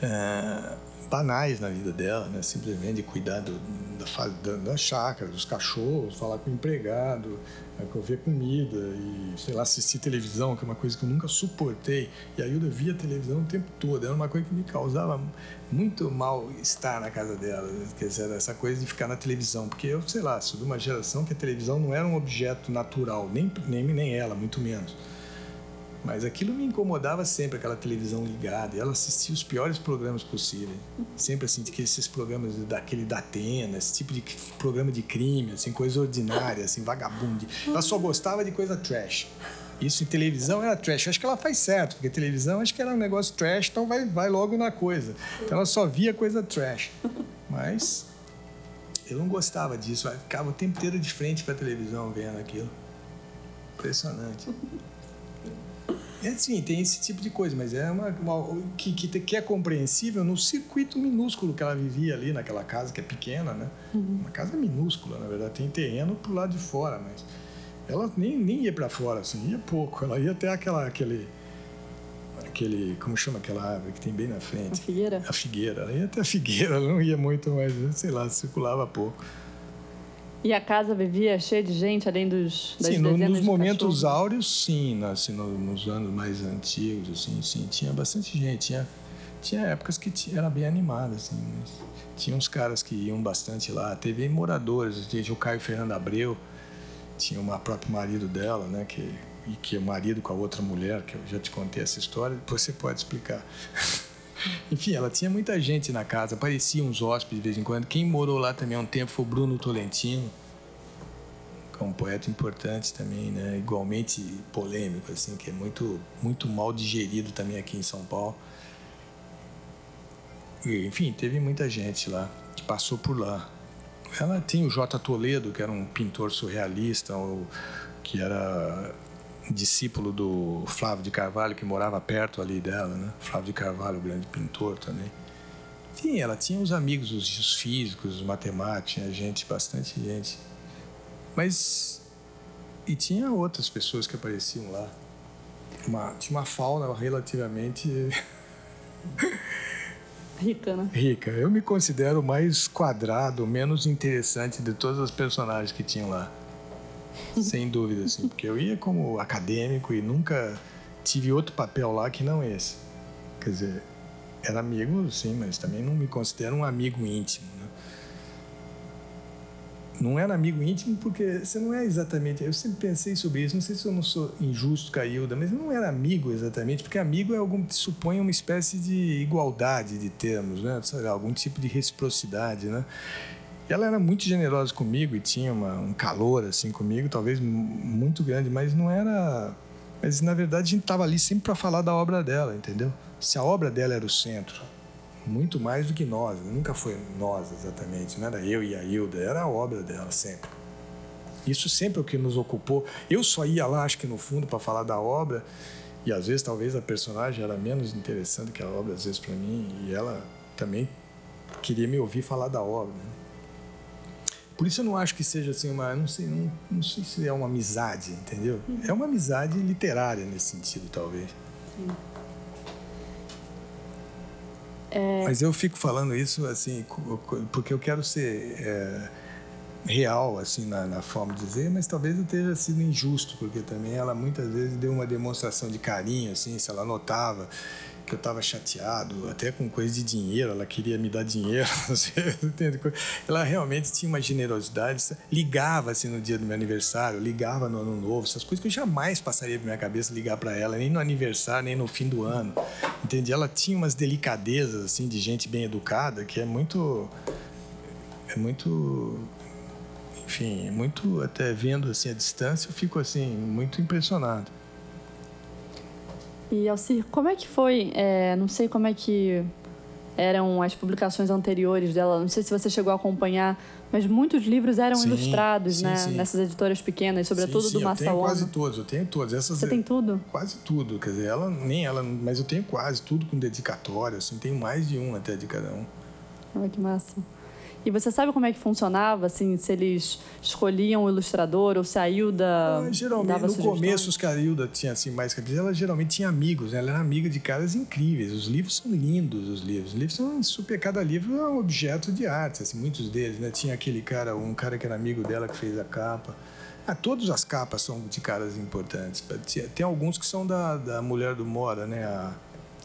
é, banais na vida dela, né? Simplesmente cuidar do, da, da, chácara, dos cachorros, falar com o empregado, ver comida e, sei lá, assistir televisão, que é uma coisa que eu nunca suportei. E a Hilda via televisão o tempo todo. Era uma coisa que me causava muito mal estar na casa dela. Quer dizer, essa coisa de ficar na televisão. Porque eu, sei lá, sou de uma geração que a televisão não era um objeto natural, nem, nem, nem ela, muito menos. Mas aquilo me incomodava sempre, aquela televisão ligada. E ela assistia os piores programas possíveis. Sempre assim, esses programas daquele da Atena, esse tipo de programa de crime, assim, coisa ordinária, assim, vagabundo. Ela só gostava de coisa trash. Isso em televisão era trash. Eu acho que ela faz certo, porque televisão acho que era um negócio trash, então vai, vai logo na coisa. Então ela só via coisa trash. Mas eu não gostava disso. Eu ficava o tempo inteiro de frente para a televisão vendo aquilo. Impressionante. É sim, tem esse tipo de coisa, mas é uma, uma que, que, que, é compreensível no circuito minúsculo que ela vivia ali naquela casa, que é pequena, né? Uhum. Uma casa minúscula, na verdade, tem terreno pro lado de fora, mas ela nem, nem ia para fora, assim, ia pouco. Ela ia até aquela, aquele, aquele, como chama aquela árvore que tem bem na frente? A figueira. A figueira. Ela ia até a figueira, ela não ia muito, mas sei lá, circulava pouco. E a casa vivia cheia de gente, além dos das sim, no, nos momentos áureos, sim, né, assim, no, nos anos mais antigos, assim, sim, tinha bastante gente. Tinha, tinha épocas que tinha, era bem animada, assim, tinha uns caras que iam bastante lá. Teve moradores, tinha o Caio Fernando Abreu, tinha o próprio marido dela, né, que e que é marido com a outra mulher, que eu já te contei essa história, depois você pode explicar. Enfim, ela tinha muita gente na casa, apareciam uns hóspedes de vez em quando. Quem morou lá também há um tempo foi o Bruno Tolentino, que é um poeta importante também, né? Igualmente polêmico, assim, que é muito, muito mal digerido também aqui em São Paulo. E, enfim, teve muita gente lá que passou por lá. Ela tem o J. Toledo, que era um pintor surrealista, que era discípulo do Flávio de Carvalho, que morava perto ali dela, né? Flávio de Carvalho, grande pintor também. Sim, ela tinha os amigos, os, os físicos, os matemáticos, tinha gente, bastante gente. Mas. E tinha outras pessoas que apareciam lá. Uma, tinha uma fauna relativamente. Rica, né? Rica. Eu me considero mais quadrado, menos interessante de todos os personagens que tinham lá. Sem dúvida, assim. Porque eu ia como acadêmico e nunca tive outro papel lá que não esse. Quer dizer, era amigo, sim, mas também não me considero um amigo íntimo, né? Não era amigo íntimo porque você não é exatamente. Eu sempre pensei sobre isso. Não sei se eu não sou injusto com a Hilda, mas não era amigo exatamente, porque amigo é algum supõe uma espécie de igualdade de termos, né? Algum tipo de reciprocidade, né? Ela era muito generosa comigo e tinha uma, um calor assim comigo, talvez muito grande, mas não era. Mas na verdade a gente estava ali sempre para falar da obra dela, entendeu? Se a obra dela era o centro, muito mais do que nós, nunca foi nós exatamente, não era eu e a Hilda, era a obra dela sempre. Isso sempre é o que nos ocupou. Eu só ia lá, acho que no fundo, para falar da obra, e às vezes talvez a personagem era menos interessante que a obra, às vezes para mim, e ela também queria me ouvir falar da obra. Né? Por isso eu não acho que seja assim uma, não sei, não, não sei se é uma amizade, entendeu? Uhum. É uma amizade literária nesse sentido, talvez. Sim. É... Mas eu fico falando isso assim porque eu quero ser é, real assim na, na, forma de dizer, mas talvez eu tenha sido injusto porque também ela muitas vezes deu uma demonstração de carinho assim, se ela notava que eu estava chateado, até com coisa de dinheiro, ela queria me dar dinheiro, ela realmente tinha uma generosidade, ligava assim no dia do meu aniversário, ligava no ano novo, essas coisas que eu jamais passaria pela minha cabeça ligar para ela, nem no aniversário, nem no fim do ano, entende? Ela tinha umas delicadezas assim de gente bem educada que é muito é muito enfim, muito até vendo assim a distância, eu fico assim muito impressionado. E Alcir, como é que foi? É, não sei como é que eram as publicações anteriores dela. Não sei se você chegou a acompanhar, mas muitos livros eram sim, ilustrados, sim, né? Sim. Nessas editoras pequenas, sobretudo do Massa Eu tenho quase todos, eu tenho todos. Essas você é, tem tudo? Quase tudo. Quer dizer, ela, nem ela, mas eu tenho quase tudo com dedicatória, assim, tenho mais de um até de cada um. Olha que massa. E você sabe como é que funcionava, assim, se eles escolhiam o ilustrador ou se a Hilda ah, Geralmente, no começo, os que a Hilda tinha assim, mais cabeça, ela geralmente tinha amigos, né? ela era amiga de caras incríveis. Os livros são lindos, os livros. Os livros são super, cada livro é um objeto de arte, assim, muitos deles, né? Tinha aquele cara, um cara que era amigo dela que fez a capa. Ah, todas as capas são de caras importantes. Tem alguns que são da, da mulher do Mora, né? A,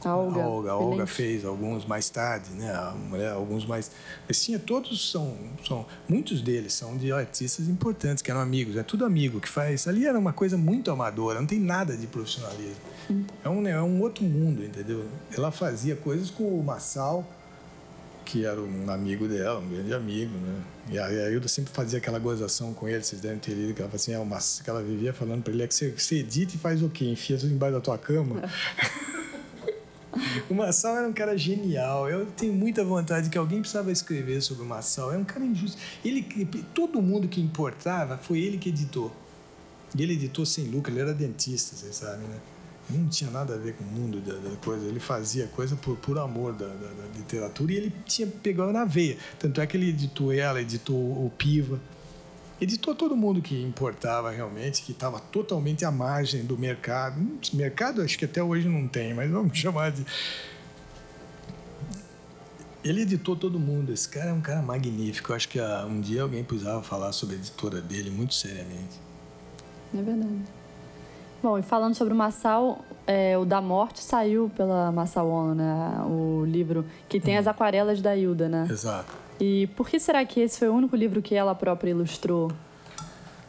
a Olga. A Olga, a Olga fez alguns mais tarde, né? A mulher, alguns mais. Mas sim, todos são, são. Muitos deles são de artistas importantes, que eram amigos. É tudo amigo que faz. Ali era uma coisa muito amadora, não tem nada de profissionalismo. Hum. É, um, é um outro mundo, entendeu? Ela fazia coisas com o Massal, que era um amigo dela, um grande amigo, né? E a Hilda sempre fazia aquela gozação com ele, vocês devem ter lido, que ela, assim, é uma, que ela vivia falando para ele é que você, você edita e faz o quê? Enfia tudo embaixo da tua cama? o Massal era um cara genial. Eu tenho muita vontade que alguém precisava escrever sobre o Massal. É um cara injusto. Ele, todo mundo que importava foi ele que editou. E ele editou sem lucro, ele era dentista, vocês sabem, né? Não tinha nada a ver com o mundo da, da coisa. Ele fazia coisa por, por amor da, da, da, literatura e ele tinha pegado na veia. Tanto é que ele editou ela, editou o Piva editou todo mundo que importava realmente, que estava totalmente à margem do mercado. Mercado acho que até hoje não tem, mas vamos chamar de. Ele editou todo mundo. Esse cara é um cara magnífico. Eu acho que ah, um dia alguém precisava falar sobre a editora dele muito seriamente. É verdade. Bom, e falando sobre o Massal, é, o Da Morte saiu pela Massal Ono, né? O livro que tem hum. as aquarelas da Hilda, né? Exato. E por que será que esse foi o único livro que ela própria ilustrou?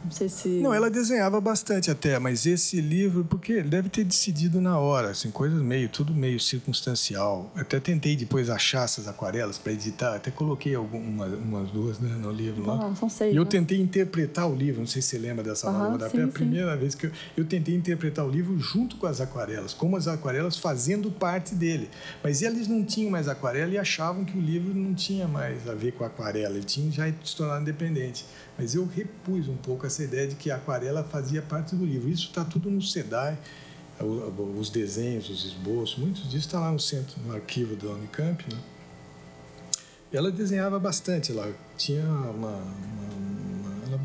Não sei se. Não, ela desenhava bastante até, mas esse livro, porque ele deve ter decidido na hora, assim, coisas meio, tudo meio circunstancial. Até tentei depois achar essas aquarelas para editar, até coloquei algumas umas duas né, no livro lá. Ah, são seis. E eu né? tentei interpretar o livro, não sei se você lembra dessa uhum, da sim, a primeira sim. vez que eu, eu tentei interpretar o livro junto com as aquarelas, como as aquarelas fazendo parte dele. Mas eles não tinham mais aquarela e achavam que o livro não tinha mais a ver com aquarela, ele tinha já se tornado independente. Mas eu repus um pouco essa ideia de que a aquarela fazia parte do livro. Isso está tudo no SEDAI, os desenhos, os esboços, muitos disso está lá no centro, no arquivo da Unicamp. Né? Ela desenhava bastante, ela tinha uma, uma,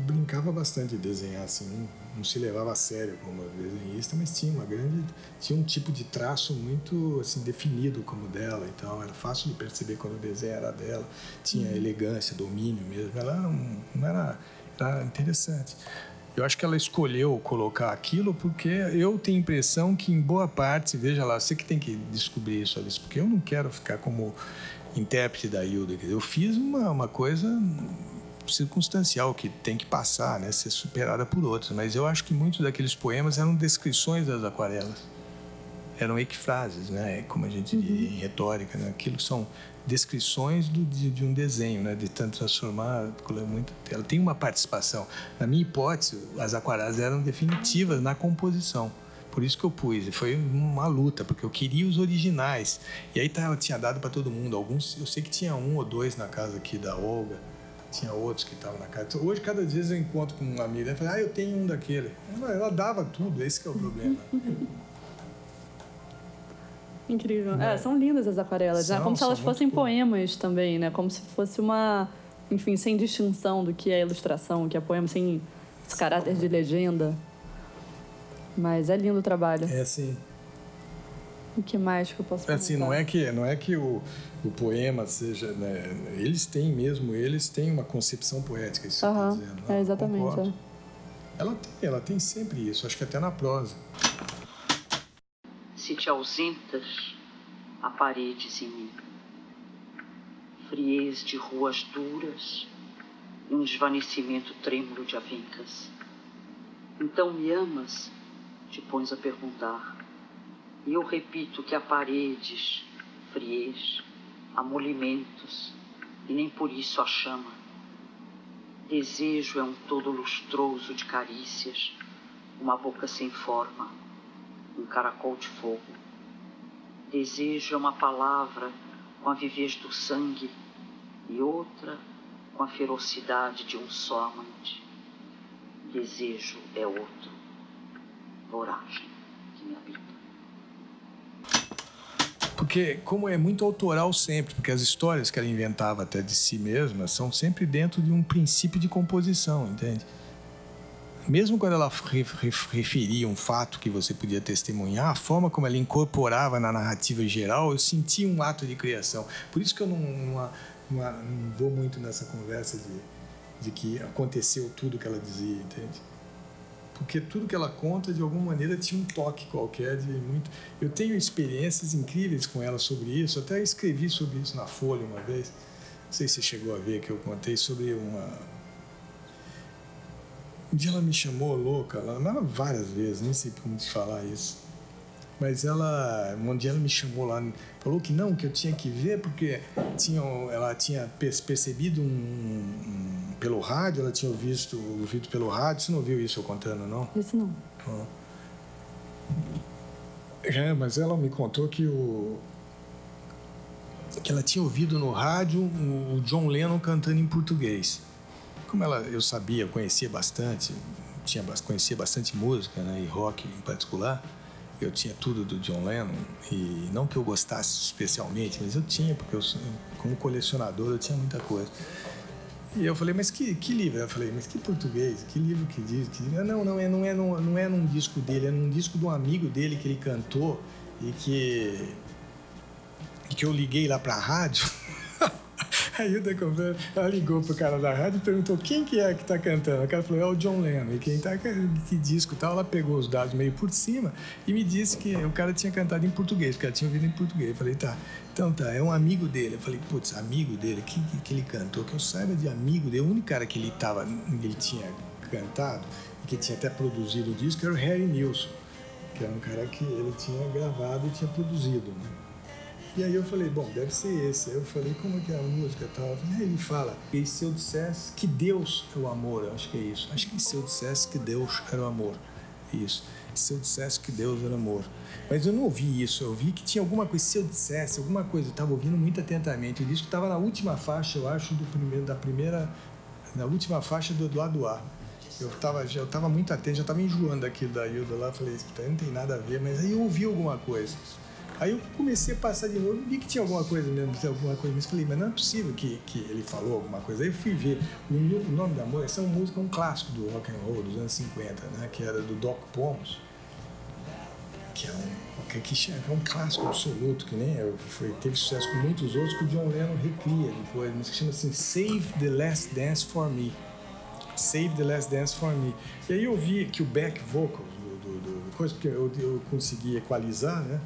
brincava bastante de desenhar assim, não, não, se levava a sério como desenhista, mas tinha uma grande, tinha um tipo de traço muito assim definido como dela, então era fácil de perceber quando o desenho era dela, tinha uhum. elegância, domínio mesmo, ela não, não era Tá interessante. Eu acho que ela escolheu colocar aquilo porque eu tenho a impressão que, em boa parte, veja lá, você que tem que descobrir isso, Alice, porque eu não quero ficar como intérprete da Hilda. Eu fiz uma, uma coisa circunstancial que tem que passar, né, ser superada por outros. Mas eu acho que muitos daqueles poemas eram descrições das aquarelas. Eram equifrases, né, como a gente diz uhum. em retórica. Né? Aquilo são descrições do, de, de, um desenho, né? de tanto transformar, é muito, ela tem uma participação. Na minha hipótese, as aquarelas eram definitivas na composição. Por isso que eu pus. Foi uma luta, porque eu queria os originais. E aí tá, eu tinha dado para todo mundo. Alguns, eu sei que tinha um ou dois na casa aqui da Olga. Tinha outros que estavam na casa. Hoje, cada vez eu encontro com uma amiga e falo, ah, eu tenho um daquele. Ela, ela dava tudo, esse que é o problema. Incrível. É, são lindas as aquarelas, né? são, né? Como se elas fossem poemas também, né? Como se fosse uma. Enfim, sem distinção do que é ilustração, o que é poema, sem esse caráter de legenda. Mas é lindo o trabalho. É, sim. O que mais que eu posso falar? É assim, não é que, não é que o, o poema seja. Né? Eles têm mesmo, eles têm uma concepção poética, isso uhum. você está dizendo. É, exatamente. É. Ela tem, ela tem sempre isso, acho que até na prosa se te ausentas, há paredes em mim. Friez de ruas duras um desvanecimento trêmulo de avencas. Então me amas? Te pões a perguntar. E eu repito que há paredes, friez, amolimentos, e nem por isso a chama. Desejo é um todo lustroso de carícias, uma boca sem forma um caracol de fogo. Desejo é uma palavra com a vivez do sangue e outra com a ferocidade de um só amante. Desejo é outro, voragem que me habita. Porque, como é muito autoral sempre, porque as histórias que ela inventava até de si mesma são sempre dentro de um princípio de composição, entende? Mesmo quando ela referia um fato que você podia testemunhar, a forma como ela incorporava na narrativa geral, eu sentia um ato de criação. Por isso que eu não, não, não, não vou muito nessa conversa de, de que aconteceu tudo que ela dizia, entende? Porque tudo que ela conta de alguma maneira tinha um toque qualquer de muito. Eu tenho experiências incríveis com ela sobre isso, até escrevi sobre isso na Folha uma vez. Não sei se chegou a ver que eu contei sobre uma. Um dia ela me chamou louca, ela, várias vezes, nem sei como te falar isso. Mas ela, um dia ela me chamou lá, falou que não, que eu tinha que ver porque tinha, ela tinha percebido um, um, pelo rádio, ela tinha visto, ouvido pelo rádio. Você não viu isso eu contando, não? Isso não. É, mas ela me contou que o que ela tinha ouvido no rádio o John Lennon cantando em português. Como ela, eu sabia, eu conhecia bastante, tinha conhecia bastante música, né, e rock em particular eu tinha tudo do John Lennon e não que eu gostasse especialmente, mas eu tinha porque eu como colecionador eu tinha muita coisa. E eu falei, mas que, que livro? Eu falei, mas que português? Que livro que diz? Que... Não, não é, não é, não, não é num disco dele, é num disco de um amigo dele que ele cantou e que e que eu liguei lá para a rádio. Aí o Decombrando, ela ligou pro cara da rádio e perguntou quem que é que tá cantando. O cara falou, é o John Lennon. E quem tá, que disco tal, ela pegou os dados meio por cima e me disse que o cara tinha cantado em português, porque ela tinha ouvido em português. Eu falei, tá, então tá, é um amigo dele. Eu falei, putz, amigo dele, que, que, que ele cantou? Que eu saiba de amigo dele. O único cara que ele tava, ele tinha cantado, que tinha até produzido o disco, era o Harry Nilsson, que era um cara que ele tinha gravado e tinha produzido, né? E aí eu falei, bom, deve ser esse. Aí eu falei, como é que é a música tal? Aí ele fala, e se eu dissesse que Deus é o amor, acho que é isso. Acho que se eu dissesse que Deus era o amor, isso. Se eu dissesse que Deus era amor. Mas eu não ouvi isso, eu ouvi que tinha alguma coisa, se eu dissesse alguma coisa, eu estava ouvindo muito atentamente. O disco estava na última faixa, eu acho, do primeiro, da primeira, na última faixa do, do lado A. Eu estava eu tava muito atento, já estava enjoando daquilo da Hilda lá, falei, não tem nada a ver, mas aí eu ouvi alguma coisa. Aí eu comecei a passar de novo e vi que tinha alguma coisa mesmo, tinha alguma coisa mesmo. Falei, mas não é possível que, que ele falou alguma coisa. Aí eu fui ver o, o nome da música, essa é uma música, um clássico do rock and roll dos anos 50, né? Que era do Doc Pomus, que é um, que, que é um clássico absoluto, que nem é, foi, teve sucesso com muitos outros, que o John Lennon recria depois, mas que chama assim Save the Last Dance for Me. Save the Last Dance for Me. E aí eu vi que o back vocals do, do, do coisa, porque eu, eu consegui equalizar, né?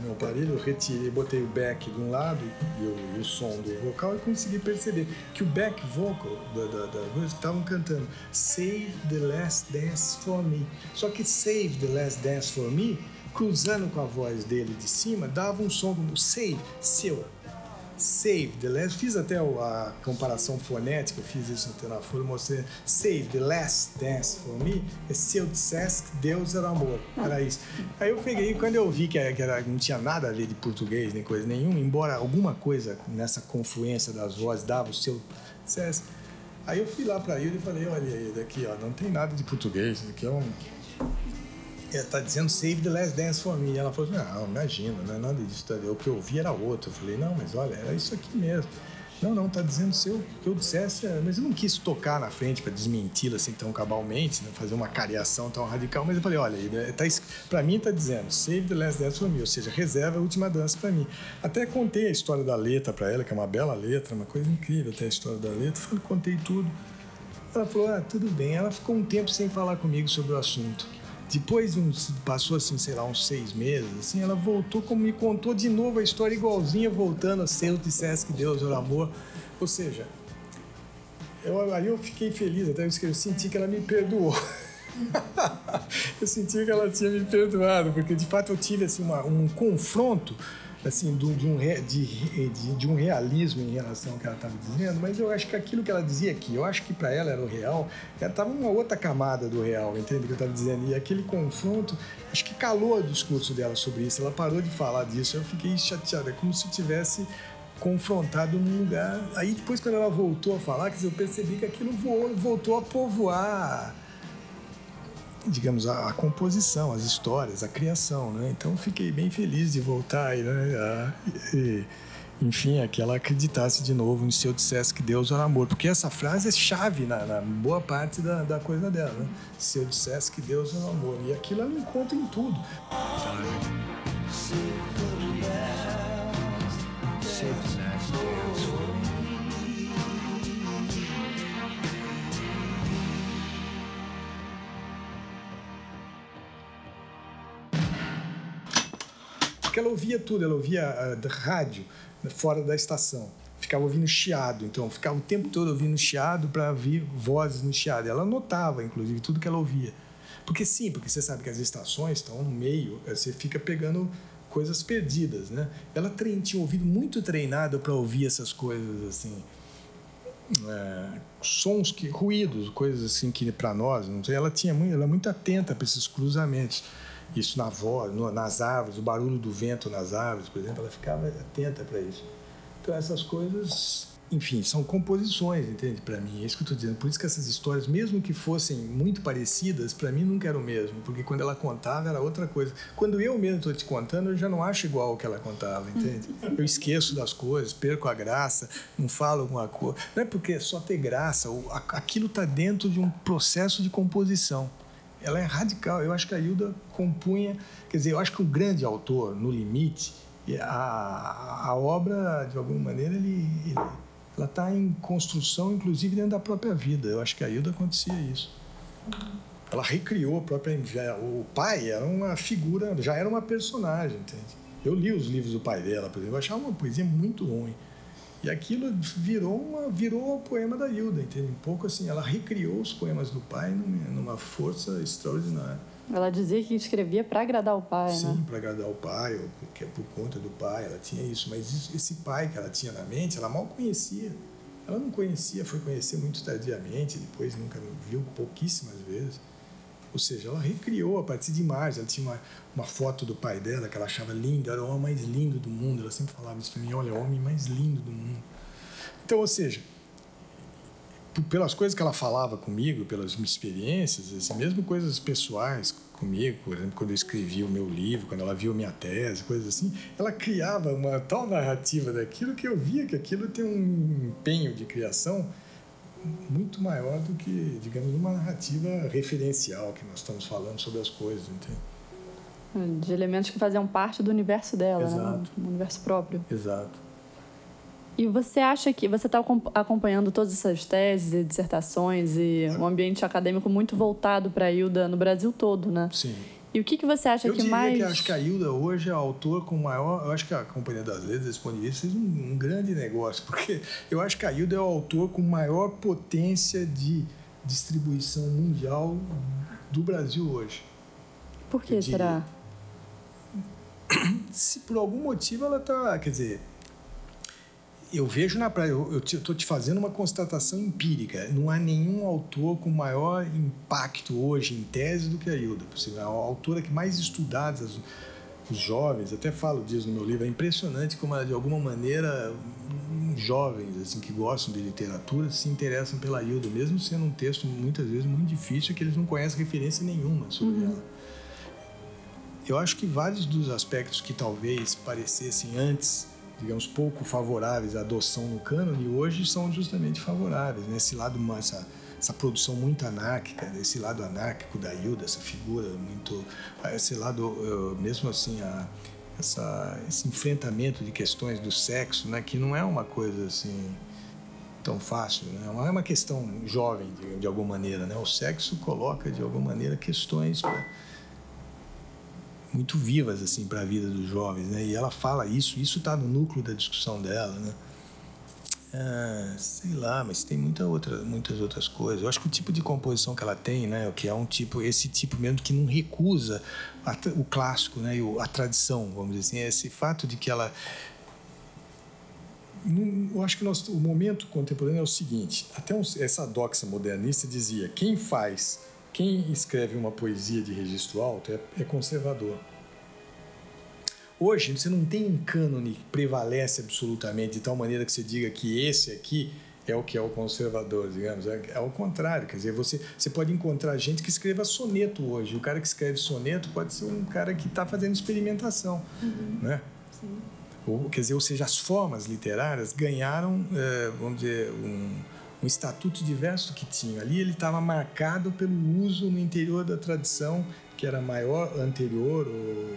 Meu aparelho, eu retirei, botei o back de um lado e o, o som do vocal e consegui perceber que o back vocal da, da, da música estavam cantando Save the Last Dance for Me. Só que Save the Last Dance for Me, cruzando com a voz dele de cima, dava um som como Save, seu, Save the last. Fiz até a comparação fonética, fiz isso na folha, mostrei. Save the last dance for me. É se eu dissesse que Deus era amor. Era isso. Aí eu peguei, quando eu vi que, era, que era, não tinha nada a ver de português nem coisa nenhuma, embora alguma coisa nessa confluência das vozes dava o seu dissesse. Aí eu fui lá para ele e falei: olha daqui, ó, não tem nada de português, isso aqui é um tá dizendo Save the Last Dance for Me. E ela falou assim, não, imagina, não é nada disso. Tá? O que eu ouvi era outro. Eu falei, não, mas olha, era isso aqui mesmo. Não, não, tá dizendo se eu, que eu dissesse, é, mas eu não quis tocar na frente para desmenti-la assim tão cabalmente, né, fazer uma cariação tão radical, mas eu falei, olha, tá, para mim tá dizendo Save the Last Dance for Me, ou seja, reserva a última dança para mim. Até contei a história da letra para ela, que é uma bela letra, uma coisa incrível até a história da letra, falei, contei tudo. Ela falou, ah, tudo bem. Ela ficou um tempo sem falar comigo sobre o assunto. Depois uns, passou assim, sei lá, uns seis meses, assim, ela voltou, como me contou de novo a história igualzinha, voltando a se eu dissesse que Deus era amor. Ou seja, eu, aí eu fiquei feliz, até eu senti que ela me perdoou. eu senti que ela tinha me perdoado, porque de fato eu tive assim, uma, um confronto assim, de, um, de, de, de, um realismo em relação ao que ela estava dizendo, mas eu acho que aquilo que ela dizia aqui, eu acho que para ela era o real, ela estava uma outra camada do real, entende o que eu estava dizendo? E aquele confronto, acho que calou o discurso dela sobre isso, ela parou de falar disso, eu fiquei chateada, é como se tivesse confrontado num lugar. Aí depois quando ela voltou a falar, eu percebi que aquilo voou, voltou a povoar digamos, a, a, composição, as histórias, a criação, né? Então fiquei bem feliz de voltar né? A, e, enfim, é que ela acreditasse de novo se eu dissesse que Deus era amor, porque essa frase é chave na, na boa parte da, da, coisa dela, né? Se eu dissesse que Deus era amor, e aquilo ela encontra em tudo. Porque ela ouvia tudo, ela ouvia uh, rádio fora da estação. Ficava ouvindo chiado, então ficava o tempo todo ouvindo chiado para ouvir vozes no chiado. Ela notava, inclusive, tudo que ela ouvia. Porque sim, porque você sabe que as estações estão no meio, eh, você fica pegando coisas perdidas, né? Ela tinha ouvido muito treinada para ouvir essas coisas assim, é, sons que ruídos, coisas assim que para nós, não sei, ela tinha muito, ela é muito atenta para esses cruzamentos. Isso na voz, no, nas árvores, o barulho do vento nas árvores, por exemplo, ela ficava atenta para isso. Então essas coisas enfim, são composições, entende? Para mim, é isso que eu estou dizendo. Por isso que essas histórias, mesmo que fossem muito parecidas, para mim nunca era o mesmo, porque quando ela contava era outra coisa. Quando eu mesmo estou te contando, eu já não acho igual o que ela contava, entende? Eu esqueço das coisas, perco a graça, não falo alguma coisa. Não é porque é só ter graça, aquilo está dentro de um processo de composição. Ela é radical. Eu acho que a Hilda compunha, quer dizer, eu acho que o grande autor, no limite, a, a obra, de alguma maneira, ele, ele ela está em construção, inclusive dentro da própria vida. Eu acho que a Hilda acontecia isso. Ela recriou a própria. O pai era uma figura, já era uma personagem, entende? Eu li os livros do pai dela, por exemplo, eu achava uma poesia muito ruim. E aquilo virou uma virou o poema da Hilda, entende? Um pouco assim, ela recriou os poemas do pai numa força extraordinária. Ela dizia que escrevia para agradar o pai, Sim, né? Sim, para agradar o pai, ou porque é por conta do pai, ela tinha isso. Mas esse pai que ela tinha na mente, ela mal conhecia. Ela não conhecia, foi conhecer muito tardiamente, depois nunca viu pouquíssimas vezes. Ou seja, ela recriou a partir de imagens. Ela tinha uma, uma foto do pai dela que ela achava lindo, era o homem mais lindo do mundo. Ela sempre falava isso para mim: olha, o homem mais lindo do mundo. Então, ou seja, pelas coisas que ela falava comigo, pelas experiências, assim, mesmo coisas pessoais comigo, por exemplo, quando eu escrevi o meu livro, quando ela viu minha tese, coisas assim, ela criava uma tal narrativa daquilo que eu via que aquilo tem um empenho de criação muito maior do que, digamos, uma narrativa referencial que nós estamos falando sobre as coisas, entende? De elementos que faziam parte do universo dela, Exato. né? Um universo próprio. Exato. E você acha que você está acompanhando todas essas teses e dissertações e um ambiente acadêmico muito voltado para a Hilda no Brasil todo, né? Sim. E o que, que você acha eu que mais. Eu acho que a Hilda hoje é a autor com maior. Eu acho que a Companhia das Letras, desse ponto de vista, fez um, um grande negócio, porque eu acho que a Hilda é o autor com maior potência de distribuição mundial do Brasil hoje. Por que será? Se por algum motivo ela está. Quer dizer, eu vejo na praia, eu estou te fazendo uma constatação empírica. Não há nenhum autor com maior impacto hoje em tese do que a Hilda. É a autora que mais estudada, os jovens, até falo disso no meu livro, é impressionante como, de alguma maneira, jovens assim que gostam de literatura se interessam pela Hilda, mesmo sendo um texto muitas vezes muito difícil que eles não conhecem referência nenhuma sobre uhum. ela. Eu acho que vários dos aspectos que talvez parecessem antes digamos, pouco favoráveis à adoção no cânone, hoje são justamente favoráveis. Né? Esse lado, essa, essa produção muito anárquica, esse lado anárquico da Hilda, essa figura muito. Esse lado, mesmo assim, a, essa, esse enfrentamento de questões do sexo, né? que não é uma coisa assim tão fácil, né? é uma questão jovem de, de alguma maneira, né? O sexo coloca de alguma maneira questões pra, muito vivas assim para a vida dos jovens, né? E ela fala isso, isso está no núcleo da discussão dela, né? Ah, sei lá, mas tem muita outra, muitas outras coisas. Eu acho que o tipo de composição que ela tem, né, que é um tipo, esse tipo mesmo que não recusa a, o clássico, né, a tradição, vamos dizer assim, é esse fato de que ela eu acho que o momento contemporâneo é o seguinte: até um, essa doxa modernista dizia quem faz quem escreve uma poesia de registro alto é, é conservador. Hoje, você não tem um cânone que prevalece absolutamente de tal maneira que você diga que esse aqui é o que é o conservador, digamos. É, é ao contrário, quer dizer, você, você pode encontrar gente que escreva soneto hoje. O cara que escreve soneto pode ser um cara que está fazendo experimentação, uhum. né? Sim. Ou, quer dizer, ou seja, as formas literárias ganharam, é, vamos dizer, um, um estatuto diverso que tinham. Ali ele estava marcado pelo uso no interior da tradição que era maior, anterior ou,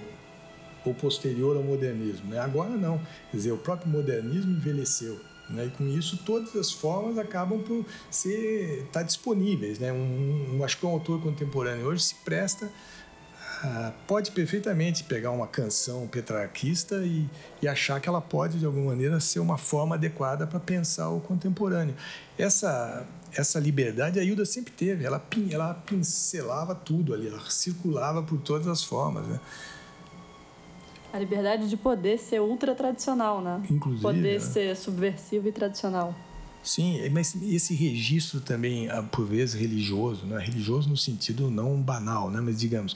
ou posterior ao modernismo. Né? Agora não, quer dizer, o próprio modernismo envelheceu. Né? E com isso, todas as formas acabam por estar tá disponíveis. Né? Um, um, acho que um autor contemporâneo hoje se presta pode perfeitamente pegar uma canção petrarquista e, e, achar que ela pode, de alguma maneira, ser uma forma adequada para pensar o contemporâneo. Essa, essa liberdade a Hilda sempre teve, ela, ela pincelava tudo ali, ela circulava por todas as formas. Né? A liberdade de poder ser ultra tradicional, né? Inclusive. Poder né? ser subversivo e tradicional. Sim, mas esse registro também, ah, por vezes, religioso, né? religioso no sentido não banal, né? mas digamos,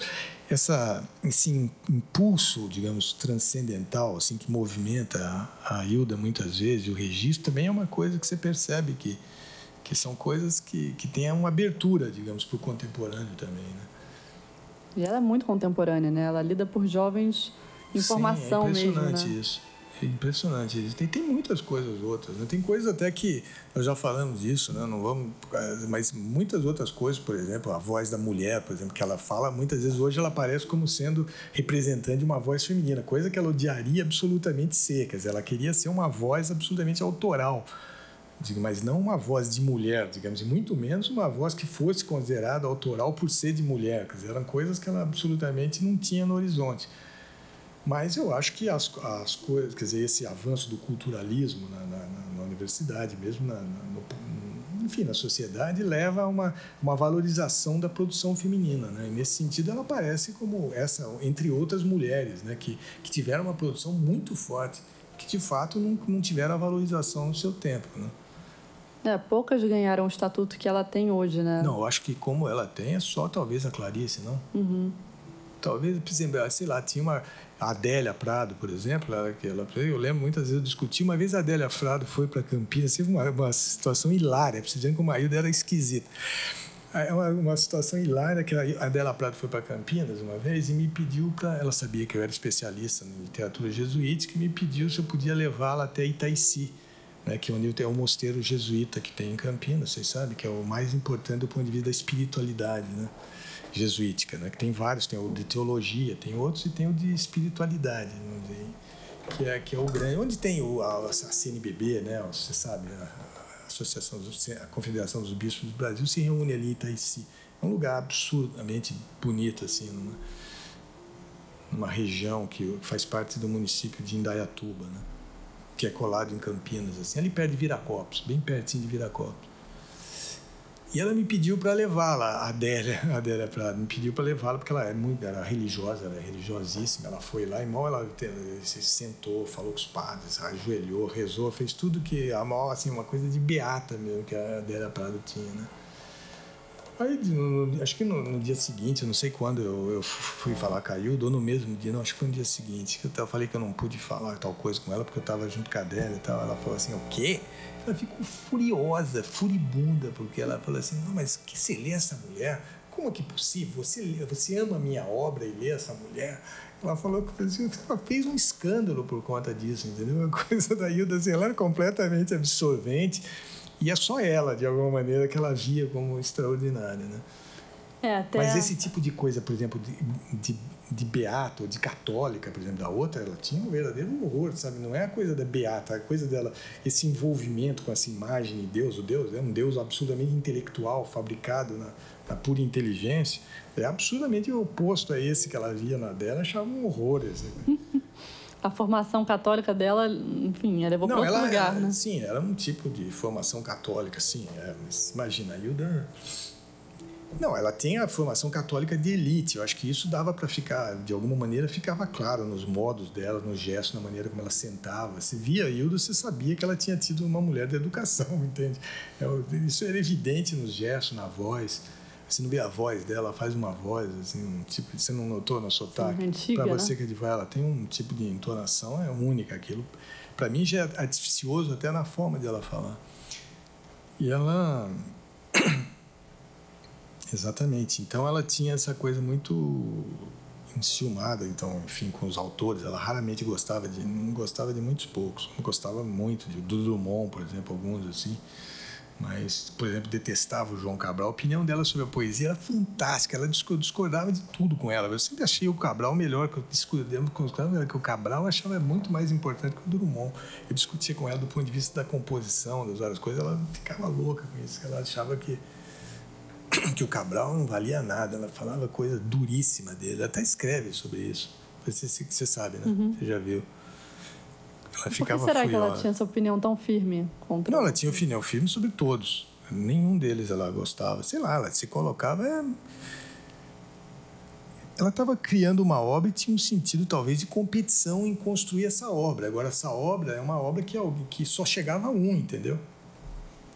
essa, esse impulso, digamos, transcendental, assim, que movimenta a Hilda muitas vezes, o registro também é uma coisa que você percebe que, que são coisas que, que têm uma abertura, digamos, para o contemporâneo também. Né? E ela é muito contemporânea, né? Ela lida por jovens em formação Sim, é impressionante mesmo, né? isso. É impressionante. Tem, tem muitas coisas outras. Né? Tem coisas até que nós já falamos disso, né? não vamos, mas muitas outras coisas, por exemplo, a voz da mulher, por exemplo, que ela fala, muitas vezes hoje ela aparece como sendo representante de uma voz feminina, coisa que ela odiaria absolutamente ser. Quer dizer, ela queria ser uma voz absolutamente autoral mas não uma voz de mulher, digamos, e muito menos uma voz que fosse considerada autoral por ser de mulher. Quer dizer, eram coisas que ela absolutamente não tinha no horizonte. Mas eu acho que as, as coisas, quer dizer, esse avanço do culturalismo na, na, na universidade, mesmo na, no, enfim, na sociedade, leva a uma, uma valorização da produção feminina. Né? E nesse sentido, ela aparece como essa, entre outras mulheres, né? que, que tiveram uma produção muito forte, que de fato não, não tiveram a valorização no seu tempo. Né? É, poucas ganharam o estatuto que ela tem hoje, né? Não, eu acho que como ela tem, é só talvez a Clarice, não? Uhum. Talvez, por exemplo, sei lá, tinha uma a Adélia Prado, por exemplo, ela, ela, eu lembro muitas vezes eu discuti. Uma vez a Adélia Prado foi para Campinas, teve uma, uma situação hilária, precisando que o marido era esquisito. É uma, uma situação hilária que a Adélia Prado foi para Campinas uma vez e me pediu para. Ela sabia que eu era especialista em literatura jesuítica e me pediu se eu podia levá-la até Itaici, né, que é onde tem o mosteiro jesuíta que tem em Campinas, vocês sabem, que é o mais importante do ponto de vista da espiritualidade. Né? Jesuítica, né? que tem vários, tem o de teologia, tem outros e tem o de espiritualidade, né? que é que é o grande, onde tem o a, a CNBB, né? Você sabe, a, Associação, a Confederação dos Bispos do Brasil se reúne ali em Itaici. É um lugar absurdamente bonito assim, numa, numa região que faz parte do município de Indaiatuba, né? Que é colado em Campinas assim, ali perto de Viracopos, bem pertinho de Viracopos. E ela me pediu para levá-la, a Adélia, a Adélia Prado, me pediu para levá-la porque ela é muito, era religiosa, ela é religiosíssima. Ela foi lá e mal ela se sentou, falou com os padres, ajoelhou, rezou, fez tudo que a mal assim uma coisa de beata mesmo que a Adélia Prado tinha, né? Aí, no, acho que no, no, dia seguinte, eu não sei quando eu, eu fui falar com a Hilda, ou no mesmo dia, não, acho que foi no dia seguinte, que eu falei que eu não pude falar tal coisa com ela porque eu estava junto com a Adélia e tal. Ela falou assim: o quê? Ela ficou furiosa, furibunda, porque ela falou assim: não, mas que você lê essa mulher? Como é que é possível? Você, lê, você ama a minha obra e lê essa mulher? Ela falou que ela fez um escândalo por conta disso, entendeu? A coisa da Hilda, assim, ela era completamente absorvente e é só ela, de alguma maneira, que ela via como extraordinária, né? É, até... Mas esse tipo de coisa, por exemplo, de, de de beata ou de católica, por exemplo, da outra, ela tinha um verdadeiro horror, sabe? Não é a coisa da beata, a coisa dela, esse envolvimento com essa imagem de Deus, o Deus é um Deus absurdamente intelectual, fabricado na, na pura inteligência, é absurdamente oposto a esse que ela via na dela, achava um horror. Assim. a formação católica dela, enfim, ela levou para outro lugar, ela, né? Sim, era um tipo de formação católica, sim, é, mas imagina, a Hilda não, ela tem a formação católica de elite. Eu acho que isso dava para ficar, de alguma maneira, ficava claro nos modos dela, nos gestos, na maneira como ela sentava. Você via a Hilda, você sabia que ela tinha tido uma mulher de educação, entende? É isso era evidente nos gestos, na voz. Você não vê a voz dela, faz uma voz, assim, um tipo, você não notou no sotaque? Para você né? que é de voz, ela tem um tipo de entonação, é única. Aquilo, para mim, já é artificioso até na forma dela falar. E ela. Exatamente. Então ela tinha essa coisa muito enciumada, então, enfim, com os autores. Ela raramente gostava de. Não gostava de muitos poucos. Não gostava muito de do Drummond, por exemplo, alguns assim mas, por exemplo, detestava o João Cabral. A opinião dela sobre a poesia era fantástica, ela discordava de tudo com ela. Eu sempre achei o Cabral melhor, que eu com ela, que o Cabral achava muito mais importante que o Drummond. Eu discutia com ela do ponto de vista da composição, das várias coisas, ela ficava louca com isso, ela achava que que o Cabral não valia nada, ela falava coisa duríssima dele, ela até escreve sobre isso. Você, você sabe, né? Uhum. Você já viu. Ela ficava Por que será furiosa. que ela tinha essa opinião tão firme contra Não, ela tinha opinião firme sobre todos. Nenhum deles ela gostava. Sei lá, ela se colocava. É... Ela estava criando uma obra e tinha um sentido, talvez, de competição em construir essa obra. Agora, essa obra é uma obra que, que só chegava a um, entendeu?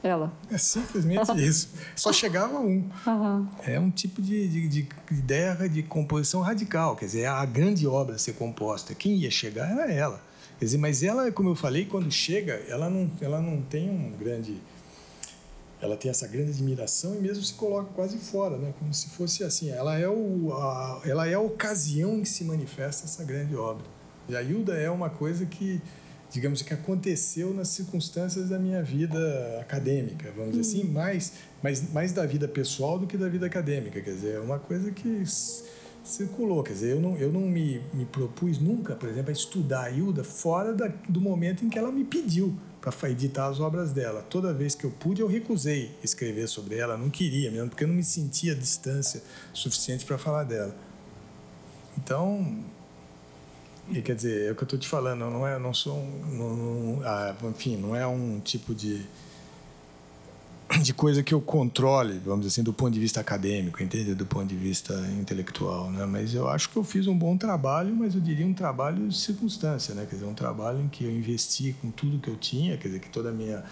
Ela. É simplesmente isso. Só chegava um. Uhum. É um tipo de, de, de, ideia de composição radical. Quer dizer, a grande obra a ser composta. Quem ia chegar era ela. Quer dizer, mas ela, como eu falei, quando chega, ela não, ela não tem um grande. Ela tem essa grande admiração e mesmo se coloca quase fora, né? como se fosse assim. Ela é, o, a, ela é a ocasião em que se manifesta essa grande obra. E a Hilda é uma coisa que, digamos, que aconteceu nas circunstâncias da minha vida acadêmica, vamos dizer assim, mais, mais, mais da vida pessoal do que da vida acadêmica. Quer dizer, é uma coisa que circulou. Quer dizer, eu não, eu não me, me propus nunca, por exemplo, a estudar a Hilda fora da, do momento em que ela me pediu para editar as obras dela. Toda vez que eu pude, eu recusei escrever sobre ela, não queria mesmo, porque eu não me sentia a distância suficiente para falar dela. Então, e quer dizer, é o que eu estou te falando, não é, não sou, um, não, ah, enfim, não é um tipo de de coisa que eu controle, vamos dizer assim, do ponto de vista acadêmico, entende? Do ponto de vista intelectual, né? Mas eu acho que eu fiz um bom trabalho, mas eu diria um trabalho de circunstância, né? Quer dizer, um trabalho em que eu investi com tudo que eu tinha, quer dizer, que toda a minha,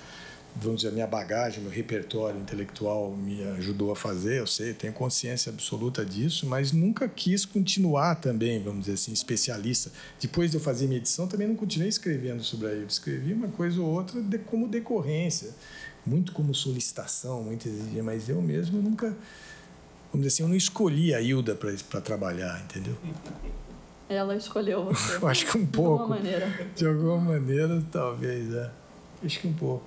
vamos dizer, a minha bagagem, meu repertório intelectual me ajudou a fazer, eu sei, tenho consciência absoluta disso, mas nunca quis continuar também, vamos dizer assim, especialista. Depois de eu fazer minha edição, também não continuei escrevendo sobre a escrevi uma coisa ou outra de, como decorrência muito como solicitação, muito exigir, mas eu mesmo nunca, vamos dizer assim, eu não escolhi a Hilda para trabalhar, entendeu? Ela escolheu você. eu acho que um pouco. De alguma maneira. De alguma maneira, talvez, é. Acho que um pouco.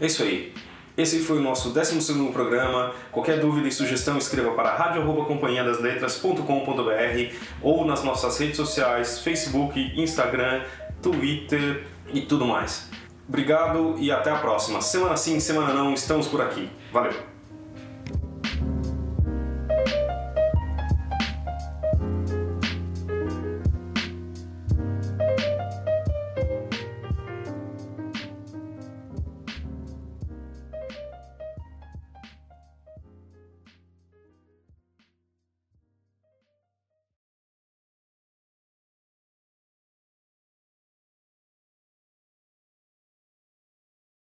É isso aí. Esse foi o nosso 12 programa. Qualquer dúvida e sugestão, escreva para radio.companhiadasletras.com.br ou nas nossas redes sociais, Facebook, Instagram, Twitter e tudo mais. Obrigado e até a próxima. Semana sim, semana não, estamos por aqui. Valeu!